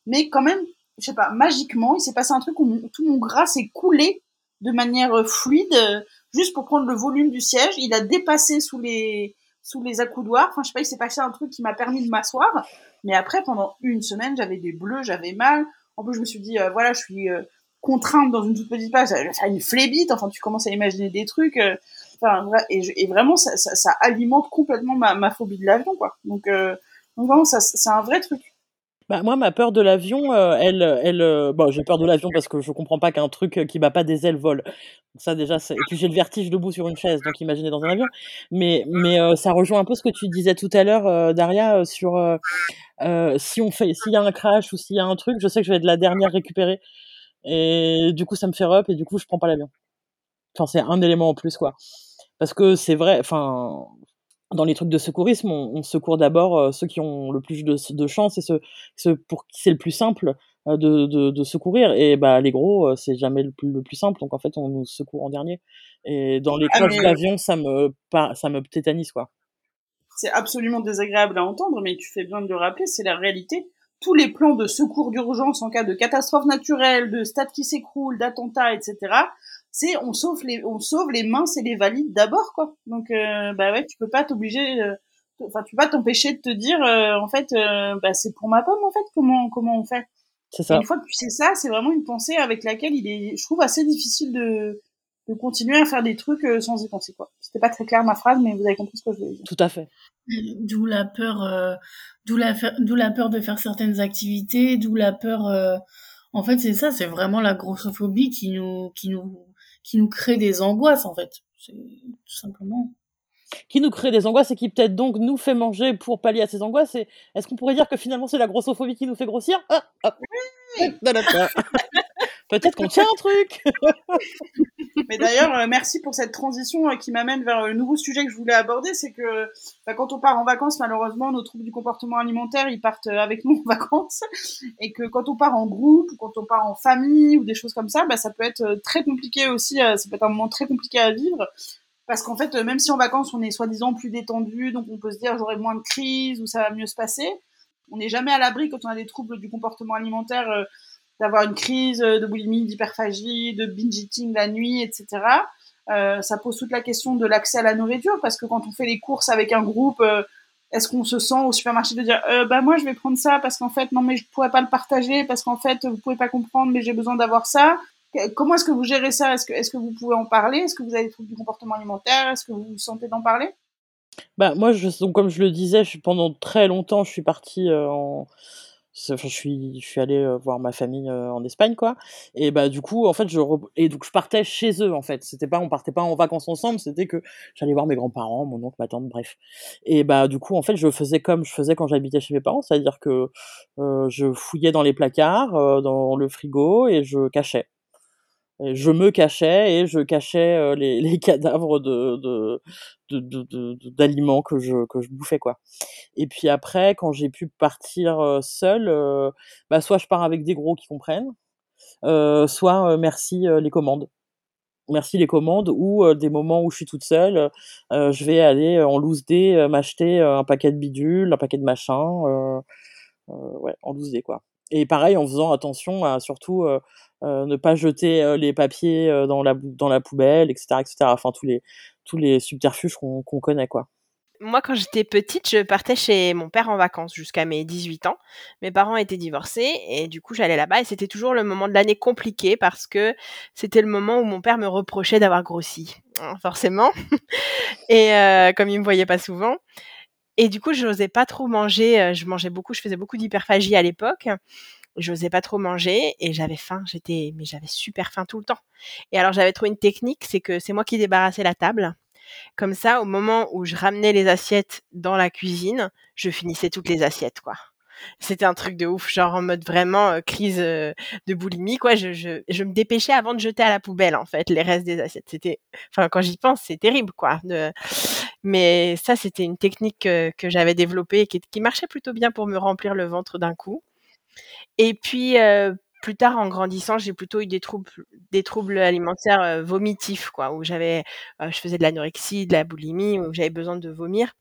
Mais quand même, je sais pas, magiquement, il s'est passé un truc où tout mon gras s'est coulé de manière euh, fluide, euh, juste pour prendre le volume du siège. Il a dépassé sous les sous les accoudoirs. Enfin, je sais pas, il s'est passé un truc qui m'a permis de m'asseoir. Mais après, pendant une semaine, j'avais des bleus, j'avais mal. En plus, je me suis dit, euh, voilà, je suis contrainte dans une toute petite place, faire une flébite. Enfin, tu commences à imaginer des trucs. et, vraiment, ça, ça, ça, alimente complètement ma, ma phobie de l'avion, quoi. Donc, donc vraiment, ça, c'est un vrai truc. Bah, moi, ma peur de l'avion, heu, elle, elle, heu, bon, j'ai peur de l'avion parce que je comprends pas qu'un truc, qui bat pas des ailes vole. Ça déjà, et puis j'ai le vertige debout sur une chaise, donc imaginez dans un avion. Mais mais ça rejoint un peu ce que tu disais tout à l'heure, heu, Daria, sur, si on fait s'il y a un crash ou s'il y a un truc, je sais que je vais être la dernière récupérée et du coup, ça me fait rep et du coup, je prends pas l'avion. Enfin, c'est un élément en plus, quoi. Parce que c'est vrai, enfin, dans les trucs de secourisme, on, on secourt d'abord euh, ceux qui ont le plus de, de chance et ceux, ceux pour qui c'est le plus simple euh, de, de, de, secourir. Et bah, les gros, euh, c'est jamais le plus, le plus simple. Donc en fait, on nous secourt en dernier. Et dans les ah, crashs d'avion, ça me, ça me tétanise, quoi. C'est absolument désagréable à entendre, mais tu fais bien de le rappeler, c'est la réalité. Tous les plans de secours d'urgence en cas de catastrophe naturelle, de stade qui s'écroule, d'attentat, etc., c'est on sauve les on sauve les minces et les valides d'abord quoi. Donc euh, bah ouais, tu peux pas t'obliger euh, enfin tu peux pas t'empêcher de te dire euh, en fait bah c'est pour ma pomme en fait comment comment on fait. C'est ça. une fois que tu sais ça, c'est vraiment une pensée avec laquelle il est je trouve assez difficile de de continuer à faire des trucs sans y penser quoi. C'était pas très clair ma phrase mais vous avez compris ce que je voulais dire. Tout à fait. D'où la peur d'où la d'où la peur de faire certaines activités, d'où la peur en fait, c'est ça, c'est vraiment la grossophobie qui nous, qui nous qui nous crée des angoisses en fait. C'est tout simplement. Qui nous crée des angoisses et qui peut-être donc nous fait manger pour pallier à ces angoisses. Est-ce qu'on pourrait dire que finalement c'est la grossophobie qui nous fait grossir? Ah, ah. [LAUGHS] Peut-être qu'on tient un truc. [LAUGHS] Mais d'ailleurs, euh, merci pour cette transition euh, qui m'amène vers le nouveau sujet que je voulais aborder, c'est que bah, quand on part en vacances, malheureusement, nos troubles du comportement alimentaire, ils partent euh, avec nous en [LAUGHS] vacances, et que quand on part en groupe ou quand on part en famille ou des choses comme ça, bah, ça peut être très compliqué aussi. ça peut être un moment très compliqué à vivre. Parce qu'en fait, même si en vacances on est soi-disant plus détendu, donc on peut se dire j'aurai moins de crise ou ça va mieux se passer, on n'est jamais à l'abri quand on a des troubles du comportement alimentaire d'avoir une crise de boulimie, d'hyperphagie, de binge eating la nuit, etc. Euh, ça pose toute la question de l'accès à la nourriture parce que quand on fait les courses avec un groupe, euh, est-ce qu'on se sent au supermarché de dire euh, bah moi je vais prendre ça parce qu'en fait non mais je pourrais pas le partager parce qu'en fait vous pouvez pas comprendre mais j'ai besoin d'avoir ça. Comment est-ce que vous gérez ça? Est-ce que vous pouvez en parler? Est-ce que vous avez des troubles du comportement alimentaire? Est-ce que vous vous sentez d'en parler? Bah moi comme je le disais, pendant très longtemps je suis partie euh, en je suis je suis allée, voir ma famille, en Espagne, quoi et bah, du coup, en fait, je et donc je partais chez eux, en fait. C'était pas on partait pas en vacances ensemble, c'était que j'allais voir mes grands-parents, mon oncle, ma tante, bref et bah, du coup, en fait, je faisais comme je faisais quand j'habitais chez mes parents, c'est-à-dire que, je fouillais dans les placards, dans le frigo et je cachais. Je me cachais et je cachais, les cadavres de d'aliments que je que je bouffais, quoi et puis après, quand j'ai pu partir seule, bah, soit je pars avec des gros qui comprennent, soit merci les commandes. Merci les commandes ou des moments où je suis toute seule, je vais aller en loose day m'acheter un paquet de bidules, un paquet de machin, ouais, en loose day quoi. Et pareil en faisant attention à surtout ne pas jeter les papiers dans la dans la poubelle, etc., etc. Enfin tous les tous les subterfuges qu'on connaît quoi moi, quand j'étais petite, je partais chez mon père en vacances jusqu'à mes 18 ans. Mes parents étaient divorcés et du coup, j'allais là-bas et c'était toujours le moment de l'année compliqué parce que c'était le moment où mon père me reprochait d'avoir grossi, hein, forcément. [LAUGHS] et comme il me voyait pas souvent. Et du coup, je n'osais pas trop manger. Euh, je mangeais beaucoup, je faisais beaucoup d'hyperphagie à l'époque. Je n'osais pas trop manger et j'avais faim. J'étais, mais j'avais super faim tout le temps. Et alors, j'avais trouvé une technique, c'est que c'est moi qui débarrassais la table comme ça, au moment où je ramenais les assiettes dans la cuisine, je finissais toutes les assiettes, quoi. C'était un truc de ouf, genre en mode vraiment euh, crise euh, de boulimie, quoi. Je, je, je, me dépêchais avant de jeter à la poubelle, en fait, les restes des assiettes. C'était, enfin, quand j'y pense, c'est terrible, quoi. De... Mais ça, c'était une technique que, j'avais développée et qui, marchait plutôt bien pour me remplir le ventre d'un coup. Et puis, plus tard, en grandissant, j'ai plutôt eu des troubles, alimentaires vomitifs, quoi, où j'avais, je faisais de l'anorexie, de la boulimie, où j'avais besoin de vomir.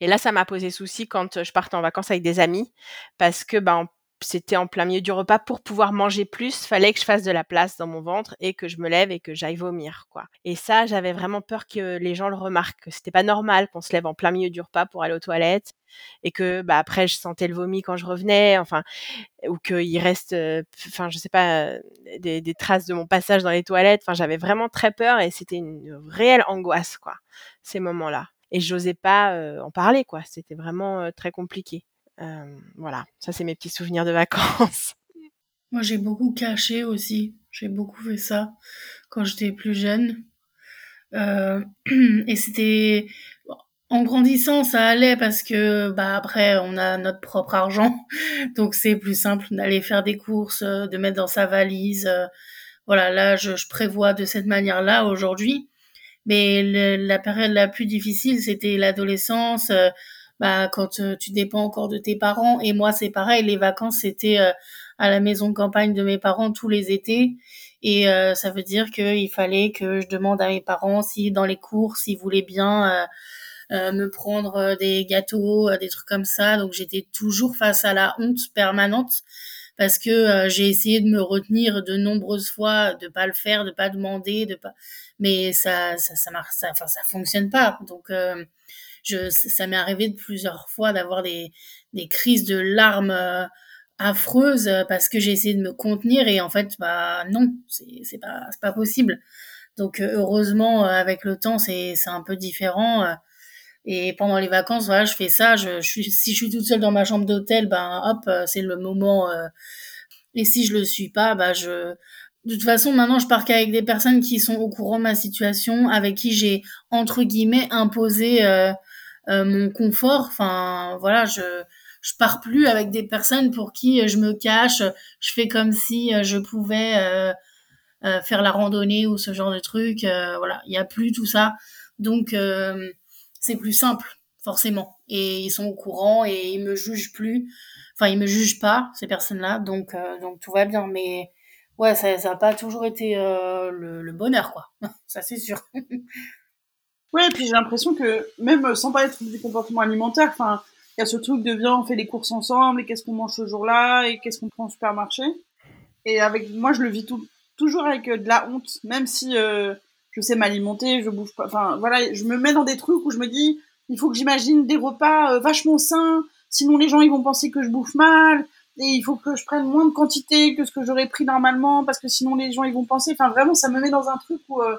Et là, ça m'a posé souci quand je partais en vacances avec des amis, parce que ben c'était en plein milieu du repas pour pouvoir manger plus, fallait que je fasse de la place dans mon ventre et que je me lève et que j'aille vomir quoi. Et ça, j'avais vraiment peur que les gens le remarquent, que c'était pas normal qu'on se lève en plein milieu du repas pour aller aux toilettes et que bah après je sentais le vomi quand je revenais, enfin ou qu'il reste euh, enfin je sais pas des, des, traces de mon passage dans les toilettes, enfin j'avais vraiment très peur et c'était une réelle angoisse quoi ces moments-là. Et j'osais pas euh, en parler quoi, c'était vraiment euh, très compliqué. Voilà, ça c'est mes petits souvenirs de vacances. [LAUGHS] Moi j'ai beaucoup caché aussi, j'ai beaucoup fait ça quand j'étais plus jeune. [CLEARS THROAT] et c'était en grandissant, ça allait parce que bah après on a notre propre argent, [LAUGHS] donc c'est plus simple d'aller faire des courses, de mettre dans sa valise. voilà, là je, je prévois de cette manière-là aujourd'hui. Mais la période la plus difficile, c'était l'adolescence, euh, bah, quand euh, tu dépends encore de tes parents. Et moi, c'est pareil, les vacances, c'était euh, à la maison de campagne de mes parents tous les étés. Et ça veut dire qu'il fallait que je demande à mes parents si dans les courses, ils voulaient bien me prendre des gâteaux, des trucs comme ça. Donc j'étais toujours face à la honte permanente parce que j'ai essayé de me retenir de nombreuses fois, de pas le faire, de pas demander, de pas mais ça ça ça marche ça enfin ça fonctionne pas donc euh, je ça m'est arrivé plusieurs fois d'avoir des des crises de larmes euh, affreuses parce que j'ai essayé de me contenir et en fait bah non c'est pas pas possible. Donc euh, heureusement avec le temps c'est un peu différent et pendant les vacances voilà je fais ça je, suis si je suis toute seule dans ma chambre d'hôtel ben hop c'est le moment et si je le suis pas bah je de toute façon, maintenant, je pars qu'avec des personnes qui sont au courant de ma situation, avec qui j'ai, entre guillemets, imposé euh, euh, mon confort. Enfin, voilà, je je pars plus avec des personnes pour qui je me cache, je fais comme si euh, je pouvais faire la randonnée ou ce genre de truc. voilà, il n'y a plus tout ça. Donc, c'est plus simple, forcément. Et ils sont au courant et ils me jugent plus. Enfin, ils me jugent pas, ces personnes-là. Donc, donc tout va bien. Mais ouais, ça n'a pas toujours été euh, le, bonheur, quoi. [LAUGHS] ça, c'est sûr. [LAUGHS] ouais, et puis j'ai l'impression que, même sans parler du comportement alimentaire, enfin, il y a ce truc de viens, on fait les courses ensemble, et qu'est-ce qu'on mange ce jour-là, et qu'est-ce qu'on prend au supermarché. Et avec moi, je le vis tout, toujours avec euh, de la honte, même si euh, je sais m'alimenter, je bouge pas. Enfin, voilà, je me mets dans des trucs où je me dis, il faut que j'imagine des repas vachement sains, sinon les gens ils vont penser que je bouffe mal et il faut que je prenne moins de quantité que ce que j'aurais pris normalement parce que sinon les gens ils vont penser. Enfin vraiment, ça me met dans un truc où euh,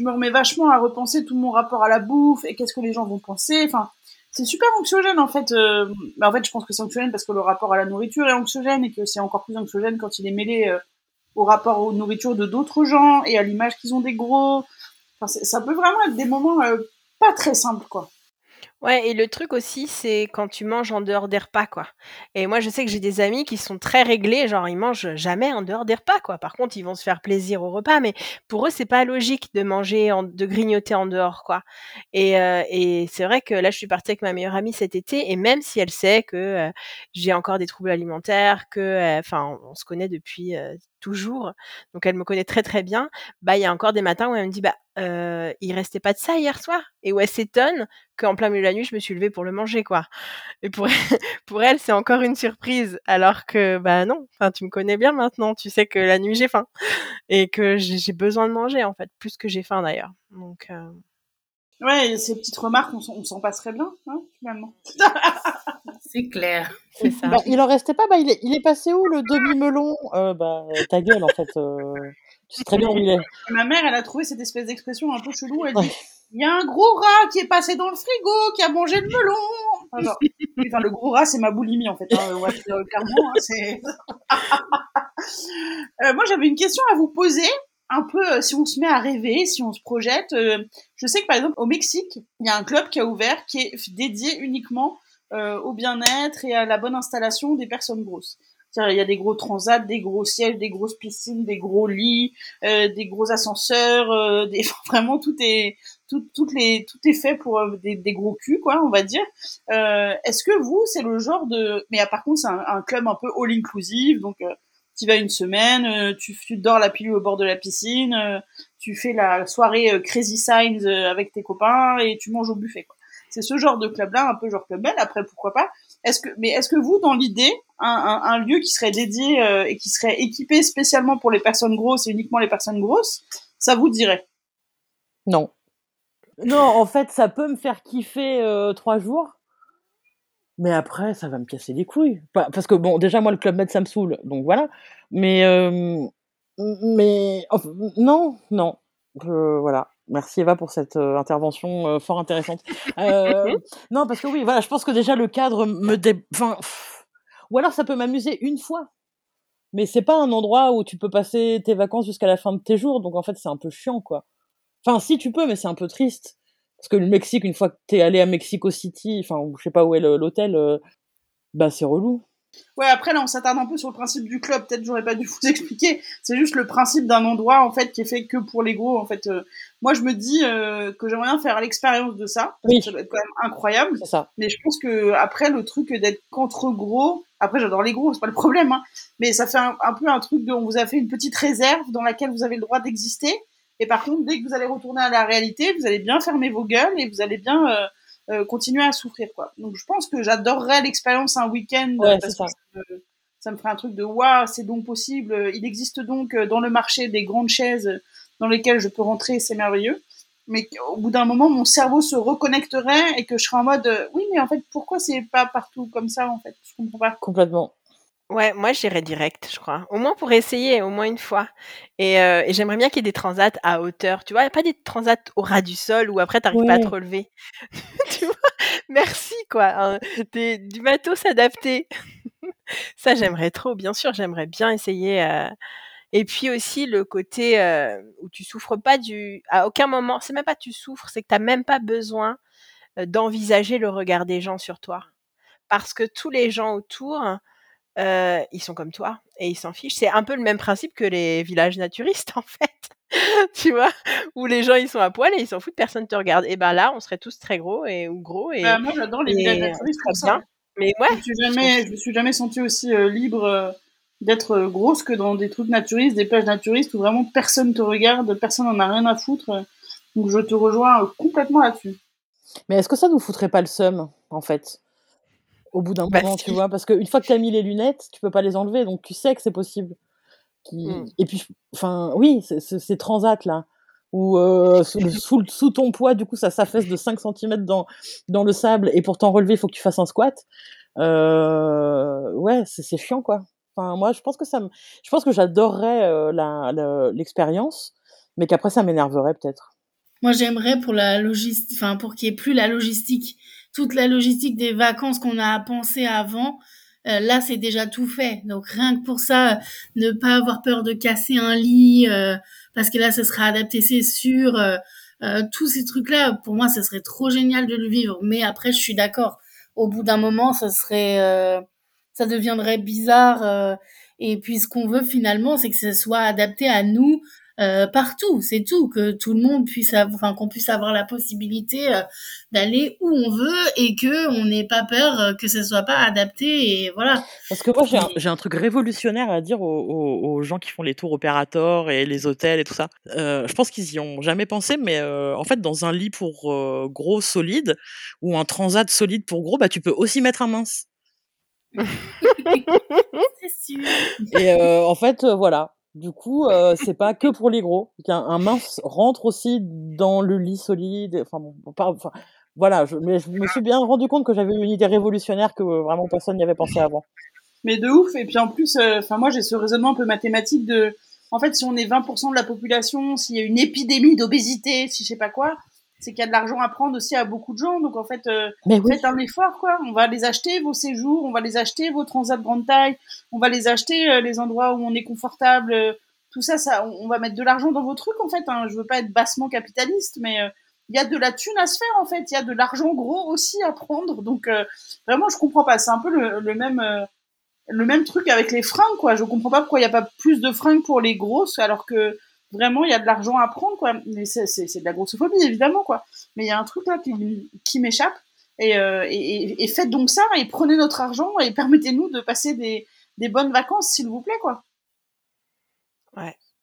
je me remets vachement à repenser tout mon rapport à la bouffe et qu'est-ce que les gens vont penser. Enfin, c'est super anxiogène en fait. Euh, bah, en fait, je pense que c'est anxiogène parce que le rapport à la nourriture est anxiogène et que c'est encore plus anxiogène quand il est mêlé euh, au rapport aux nourritures de d'autres gens et à l'image qu'ils ont des gros. Ça peut vraiment être des moments pas très simples quoi. Ouais et le truc aussi, c'est quand tu manges en dehors des repas, quoi. Et moi, je sais que j'ai des amis qui sont très réglés, genre ils mangent jamais en dehors des repas, quoi. Par contre, ils vont se faire plaisir au repas, mais pour eux, c'est pas logique de manger de grignoter en dehors, quoi. Et et c'est vrai que là, je suis partie avec ma meilleure amie cet été et même si elle sait que, j'ai encore des troubles alimentaires, que, enfin, on se connaît depuis, toujours, donc elle me connaît très, très bien, bah, il y a encore des matins où elle me dit: «Bah, euh, il restait pas de ça hier soir?» et où elle s'étonne qu'en plein milieu de la nuit, je me suis levée pour le manger, quoi. Et pour elle [LAUGHS] pour elle, c'est encore une surprise alors que, bah, non, enfin, tu me connais bien maintenant, tu sais que la nuit, j'ai faim et que j'ai besoin de manger, en fait, plus que j'ai faim d'ailleurs, donc euh Ouais, ces petites remarques, on s'en passerait bien, hein, finalement. [LAUGHS] C'est clair. C'est ça. Bah, il en restait pas, bah, il, est, il est passé où le demi-melon? Euh, bah, Ta gueule, en fait. Euh, tu sais très bien où il est. ma mère, elle a trouvé cette espèce d'expression un peu chelou. Elle dit Il y a un gros rat qui est passé dans le frigo, qui a mangé le melon. Enfin, le gros rat, c'est ma boulimie, en fait. Hein, ouais, clairement, hein, [LAUGHS] euh, moi, j'avais une question à vous poser un peu, euh, si on se met à rêver, si on se projette, euh, je sais que par exemple au Mexique, il y a un club qui a ouvert qui est dédié uniquement euh, au bien-être et à la bonne installation des personnes grosses. Il y a des gros transats, des gros sièges, des grosses piscines, des gros lits, des gros ascenseurs, [LAUGHS] des... vraiment tout est tout, toutes les tout est fait pour des, des, gros culs quoi, on va dire. Est-ce que vous c'est le genre de mais par contre c'est un, club un peu all inclusive donc tu vas une semaine, euh, tu, tu, dors la pilule au bord de la piscine, euh, tu fais la soirée euh, Crazy Signs avec tes copains et tu manges au buffet. C'est ce genre de club-là, un peu genre club belle. Après, pourquoi pas? Est-ce que, mais est-ce que vous, dans l'idée, un, un, lieu qui serait dédié et qui serait équipé spécialement pour les personnes grosses et uniquement les personnes grosses, ça vous dirait? Non. Non, en fait, ça peut me faire kiffer trois jours, mais après, ça va me casser les couilles. Parce que bon, déjà moi le club med ça me saoule, donc voilà. Mais mais non, non, voilà. Merci Eva pour cette euh, intervention euh, fort intéressante. [LAUGHS] Euh, non, parce que oui, voilà, je pense que déjà le cadre me dé... enfin, pff, ou alors ça peut m'amuser une fois, mais c'est pas un endroit où tu peux passer tes vacances jusqu'à la fin de tes jours, donc en fait c'est un peu chiant quoi. Enfin, si tu peux, mais c'est un peu triste. Parce que le Mexique, une fois que t'es allé à Mexico City, enfin, je sais pas où est l'hôtel, euh, bah c'est relou. Ouais, après là, on s'attarde un peu sur le principe du club. Peut-être j'aurais pas dû [LAUGHS] vous expliquer. C'est juste le principe d'un endroit en fait qui est fait que pour les gros. En fait, euh, moi je me dis euh, que j'aimerais bien faire l'expérience de ça. Oui. Ça doit être quand même incroyable. C'est ça. Mais je pense que après le truc d'être qu'entre gros. Après, j'adore les gros, c'est pas le problème. Hein, mais ça fait un, un peu un truc de, on vous a fait une petite réserve dans laquelle vous avez le droit d'exister. Et par contre, dès que vous allez retourner à la réalité, vous allez bien fermer vos gueules et vous allez bien euh, euh, continuer à souffrir quoi. Donc je pense que j'adorerais l'expérience un week-end Ouais, parce c'est que ça. me- ça me ferait un truc de waouh, c'est donc possible. Il existe donc euh, dans le marché des grandes chaises dans lesquelles je peux rentrer, c'est merveilleux. Mais au bout d'un moment, mon cerveau se reconnecterait et que je serais en mode euh, oui, mais en fait, pourquoi c'est pas partout comme ça en fait? Je comprends pas. Complètement. Ouais, moi j'irais direct, je crois. Au moins pour essayer, au moins une fois. Et, euh, et j'aimerais bien qu'il y ait des transats à hauteur. Tu vois, pas des transats au ras du sol où après t'arrives pas à te Ouais. relever. [LAUGHS] tu vois? Merci quoi. hein. Des- du matos adapté. [LAUGHS] Ça j'aimerais trop, bien sûr, j'aimerais bien essayer. euh. Et puis aussi le côté euh, où tu souffres pas du. À aucun moment, c'est même pas tu souffres, c'est que t'as même pas besoin d'envisager le regard des gens sur toi. Parce que tous les gens autour, Ils sont comme toi et ils s'en fichent. C'est un peu le même principe que les villages naturistes, [LAUGHS] en fait. Tu vois? Où les gens, ils sont à poil et ils s'en foutent, personne te regarde. Et ben là, on serait tous très gros et ou gros et Bah, moi, j'adore les et villages naturistes pour ça. bien. Mais ouais, Je me suis jamais, je me suis jamais sentie aussi euh, libre euh, d'être grosse que dans des trucs naturistes, des plages naturistes où vraiment personne te regarde, personne n'en a rien à foutre. Donc je te rejoins complètement là-dessus. Mais est-ce que ça nous foutrait pas le seum, en fait? Au bout d'un Bah, moment, tu vois Parce qu'une fois que tu as mis les lunettes, tu peux pas les enlever, donc tu sais que c'est possible. Qui... Mmh. Et puis, enfin, oui, ces transats, là, où euh, sous, le- sous, le- sous ton poids, du coup, ça s'affaisse de 5 cm dans, dans le sable, et pour t'en relever, il faut que tu fasses un squat. Euh, ouais, c'est c'est chiant, quoi. Enfin, moi, je pense que ça. Je pense que j'adorerais euh, l'expérience, mais qu'après, ça m'énerverait, peut-être. Moi, j'aimerais pour la logistique, enfin, pour qu'il n'y ait plus la logistique, toute la logistique des vacances qu'on a pensé avant. euh, là, c'est déjà tout fait. Donc, rien que pour ça, ne pas avoir peur de casser un lit, euh, parce que là, ce sera adapté, c'est sûr. euh, euh, tous ces trucs-là, pour moi, ce serait trop génial de le vivre. Mais après, je suis d'accord. Au bout d'un moment, ça serait, euh, ça deviendrait bizarre. et puis, ce qu'on veut finalement, c'est que ce soit adapté à nous, euh, partout, c'est tout, que tout le monde puisse avoir, enfin qu'on puisse avoir la possibilité euh, d'aller où on veut et que on n'ait pas peur euh, que ce soit pas adapté et voilà. Parce que moi, j'ai un, truc révolutionnaire à dire aux, aux- aux gens qui font les tours opérateurs et les hôtels et tout ça. Euh, je pense qu'ils y ont jamais pensé, mais en fait, dans un lit pour gros solide ou un transat solide pour gros, bah, tu peux aussi mettre un mince. [LAUGHS] C'est sûr. Et en fait, voilà. Du coup, euh, c'est pas que pour les gros. Un, mince rentre aussi dans le lit solide. Enfin, bon, enfin, voilà. Je, mais je me suis bien rendu compte que j'avais une idée révolutionnaire que euh, vraiment personne n'y avait pensé avant. Mais de ouf. Et puis en plus, euh, enfin moi j'ai ce raisonnement un peu mathématique de, en fait, si on est 20% de la population, s'il y a une épidémie d'obésité, si je sais pas quoi, c'est qu'il y a de l'argent à prendre aussi à beaucoup de gens. Donc en fait, euh, oui. faites un effort quoi. On va les acheter vos séjours, on va les acheter vos transats de grande taille, on va les acheter euh, les endroits où on est confortable. euh, tout ça, ça, on, on va mettre de l'argent dans vos trucs en fait. Hein. Je veux pas être bassement capitaliste, mais euh, il y a de la thune à se faire en fait. Il y a de l'argent gros aussi à prendre. Donc vraiment, je comprends pas. C'est un peu le, le même. le même truc avec les fringues, quoi. Je comprends pas pourquoi il n'y a pas plus de fringues pour les grosses, alors que vraiment il y a de l'argent à prendre, quoi. Mais c'est, de la grossophobie, évidemment, quoi. Mais il y a un truc là qui, m'échappe. Et, euh, et, faites donc ça et prenez notre argent et permettez-nous de passer des, bonnes vacances, s'il vous plaît, quoi.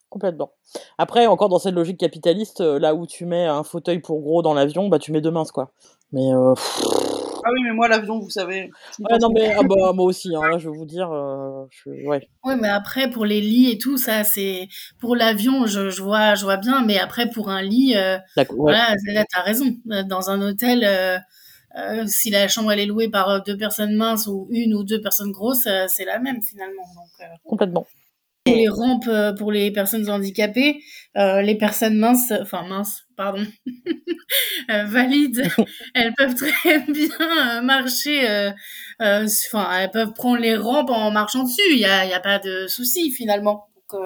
Complètement. Après, encore dans cette logique capitaliste, euh, là où tu mets un fauteuil pour gros dans l'avion, bah tu mets deux minces, quoi. Mais euh, Ah oui, mais moi, l'avion, vous savez. ouais, non mais ah bah, [LAUGHS] moi aussi, hein, là, je vais vous dire, euh, je, ouais. Ouais, mais après pour les lits et tout ça, c'est pour l'avion, je, je vois, je vois bien, mais après pour un lit, euh, ouais. voilà, là t'as raison. Euh, Dans un hôtel, euh, euh, si la chambre elle est louée par deux personnes minces ou une ou deux personnes grosses, euh, c'est la même finalement. Donc, euh, complètement. Pour les rampes euh, pour les personnes handicapées, euh, les personnes minces, enfin minces, pardon, [LAUGHS] euh, valides, [LAUGHS] elles peuvent très [LAUGHS] bien marcher, enfin elles peuvent prendre les rampes en marchant dessus. Il y a, y a pas de souci finalement. Donc,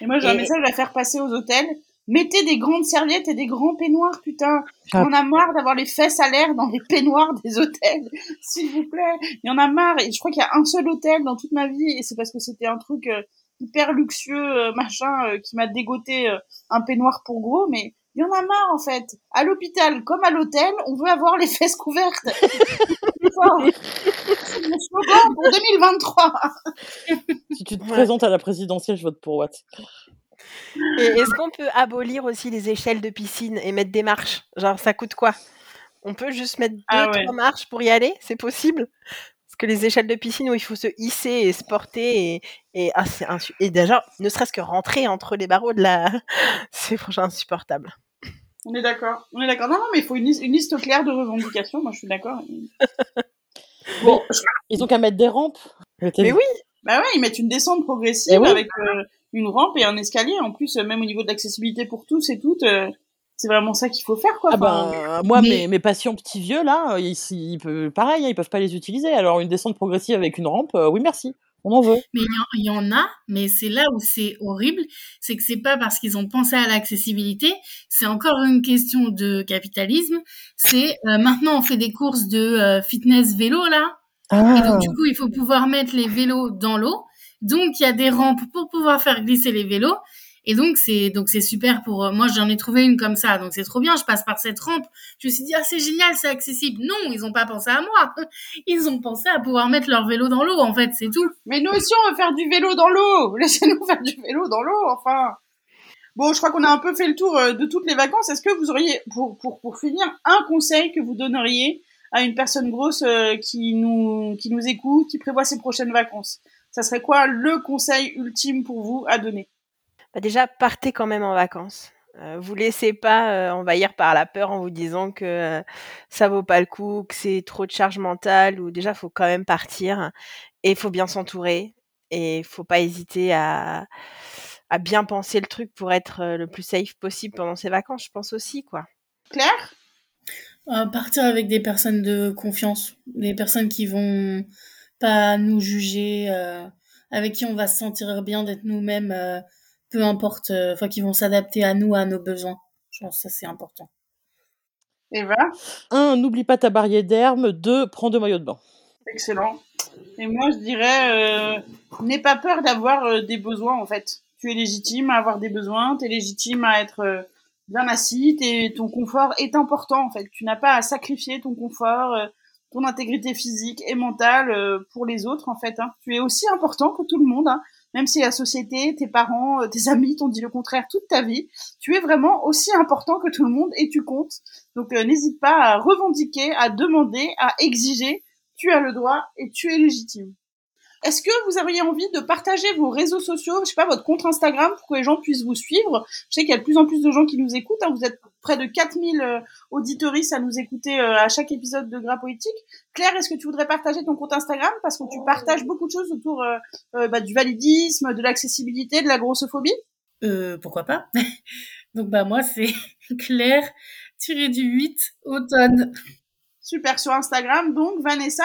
et moi j'ai un message à faire passer aux hôtels. Mettez des grandes serviettes et des grands peignoirs, putain. Ah. On a marre d'avoir les fesses à l'air dans les peignoirs des hôtels, s'il vous plaît. Il y en a marre. Et je crois qu'il y a un seul hôtel dans toute ma vie, et c'est parce que c'était un truc hyper luxueux, euh, machin, euh, qui m'a dégoté euh, un peignoir pour gros, mais il y en a marre en fait. À l'hôpital comme à l'hôtel, on veut avoir les [LAUGHS] fesses couvertes. C'est mon slogan pour 2023. si tu te présentes à la présidentielle, je vote pour Watt. Et est-ce qu'on peut abolir aussi les échelles de piscine et mettre des marches? Genre, ça coûte quoi? On peut juste mettre ah deux, trois marches pour y aller? C'est possible? Que les échelles de piscine où il faut se hisser et se porter et, et, ah, et déjà, ne serait-ce que rentrer entre les barreaux de la. [LAUGHS] c'est franchement insupportable. On est d'accord. On est d'accord. Non, non, mais il faut une, liste claire de revendications. Moi, je suis d'accord. [LAUGHS] bon, ils ont qu'à mettre des rampes. Mais oui. Bah ouais, ils mettent une descente progressive eh avec euh, une rampe et un escalier. En plus, même au niveau de l'accessibilité pour tous et toutes, euh, c'est vraiment ça qu'il faut faire, quoi. Ah ben, moi, mes, mes, patients petits vieux, là, ils, ils peuvent, pareil, hein, ils peuvent pas les utiliser. Alors, une descente progressive avec une rampe, euh, oui, merci. On en veut. Mais il y, en a, mais c'est là où c'est horrible, c'est que c'est pas parce qu'ils ont pensé à l'accessibilité, c'est encore une question de capitalisme. C'est euh, maintenant on fait des courses de euh, fitness vélo là, et donc du ah. coup il faut pouvoir mettre les vélos dans l'eau. Donc il y a des rampes pour pouvoir faire glisser les vélos. Et donc c'est donc c'est super pour euh, moi j'en ai trouvé une comme ça. Donc c'est trop bien je passe par cette rampe. Je me suis dit ah c'est génial c'est accessible. Non ils ont pas pensé à moi. [LAUGHS] Ils ont pensé à pouvoir mettre leur vélo dans l'eau en fait c'est tout. Mais nous aussi on veut faire du vélo dans l'eau. [LAUGHS] Laissez-nous faire du vélo dans l'eau enfin. Bon je crois qu'on a un peu fait le tour euh, de toutes les vacances. Est-ce que vous auriez pour pour pour finir un conseil que vous donneriez à une personne grosse euh, qui nous qui nous écoute qui prévoit ses prochaines vacances? Ça serait quoi le conseil ultime pour vous à donner? Bah, déjà, partez quand même en vacances. Euh, vous laissez pas euh, envahir par la peur en vous disant que euh, ça vaut pas le coup, que c'est trop de charge mentale, ou déjà, faut quand même partir. Et il faut bien s'entourer. Et il faut pas hésiter à, à bien penser le truc pour être le plus safe possible pendant ces vacances, je pense aussi, quoi. Claire? Partir avec des personnes de confiance, des personnes qui vont pas nous juger, avec qui on va se sentir bien d'être nous-mêmes peu importe, euh, enfin, qui vont s'adapter à nous, à nos besoins. Je pense que ça, c'est important. Eva? Un, n'oublie pas ta barrière d'herbe. Deux, prends deux maillots de bain. Excellent. Et moi, je dirais, euh, n'aie pas peur d'avoir euh, des besoins, en fait. Tu es légitime à avoir des besoins, tu es légitime à être bien assis, et ton confort est important, en fait. Tu n'as pas à sacrifier ton confort, ton intégrité physique et mentale pour les autres, en fait. Hein. Tu es aussi important que tout le monde. Hein même si la société, tes parents, euh, tes amis t'ont dit le contraire toute ta vie, tu es vraiment aussi important que tout le monde et tu comptes. Donc euh, n'hésite pas à revendiquer, à demander, à exiger. Tu as le droit et tu es légitime. Est-ce que vous auriez envie de partager vos réseaux sociaux, je sais pas, votre compte Instagram pour que les gens puissent vous suivre? Je sais qu'il y a de plus en plus de gens qui nous écoutent. Hein. Vous êtes près de 4000 euh, auditoristes à nous écouter euh, à chaque épisode de Gras Politique. Claire, est-ce que tu voudrais partager ton compte Instagram? Parce que tu partages beaucoup de choses autour euh, bah, du validisme, de l'accessibilité, de la grossophobie. Euh, pourquoi pas? [LAUGHS] Donc bah moi c'est [LAUGHS] Claire tiré du 8 automne. Super sur Instagram donc Vanessa?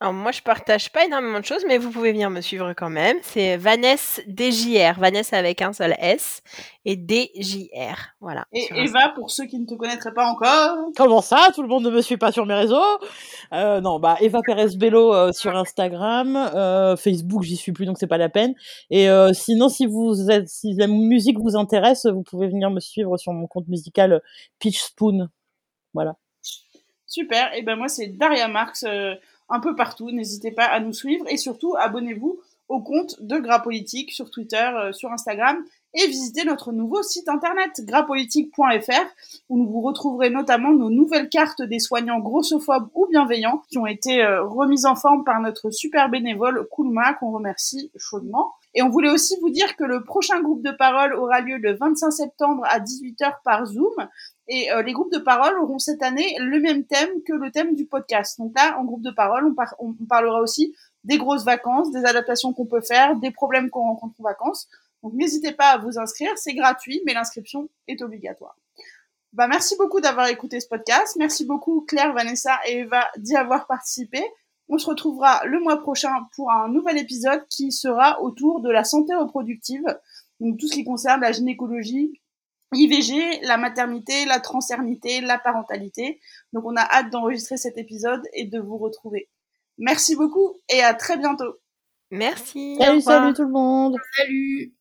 Alors moi, je partage pas énormément de choses, mais vous pouvez venir me suivre quand même. C'est Vanessa DJR, Vanessa avec un seul S et DJR, voilà. Et Eva, pour ceux qui ne te connaîtraient pas encore. Comment ça? Tout le monde ne me suit pas sur mes réseaux? Euh, Non, bah Eva Perez Bello euh, sur Instagram, euh, Facebook, j'y suis plus, donc c'est pas la peine. Et sinon, si vous êtes, si la musique vous intéresse, vous pouvez venir me suivre sur mon compte musical Pitch Spoon, voilà. Super. Et ben moi, c'est Daria Marx un peu partout. N'hésitez pas à nous suivre et surtout abonnez-vous au compte de Gras Politique sur Twitter, euh, sur Instagram et visitez notre nouveau site internet graspolitique.fr où vous retrouverez notamment nos nouvelles cartes des soignants grossophobes ou bienveillants qui ont été euh, remises en forme par notre super bénévole Koulma qu'on remercie chaudement. Et on voulait aussi vous dire que le prochain groupe de parole aura lieu le 25 septembre à 18h par Zoom. Et euh, les groupes de parole auront cette année le même thème que le thème du podcast. Donc là, en groupe de parole, on, parlera aussi des grosses vacances, des adaptations qu'on peut faire, des problèmes qu'on rencontre en vacances. Donc n'hésitez pas à vous inscrire, c'est gratuit, mais l'inscription est obligatoire. Bah, merci beaucoup d'avoir écouté ce podcast. Merci beaucoup Claire, Vanessa et Eva d'y avoir participé. On se retrouvera le mois prochain pour un nouvel épisode qui sera autour de la santé reproductive, donc tout ce qui concerne la gynécologie, IVG, la maternité, la transernité, la parentalité. Donc on a hâte d'enregistrer cet épisode et de vous retrouver. Merci beaucoup et à très bientôt. Merci. Salut, salut tout le monde. Salut.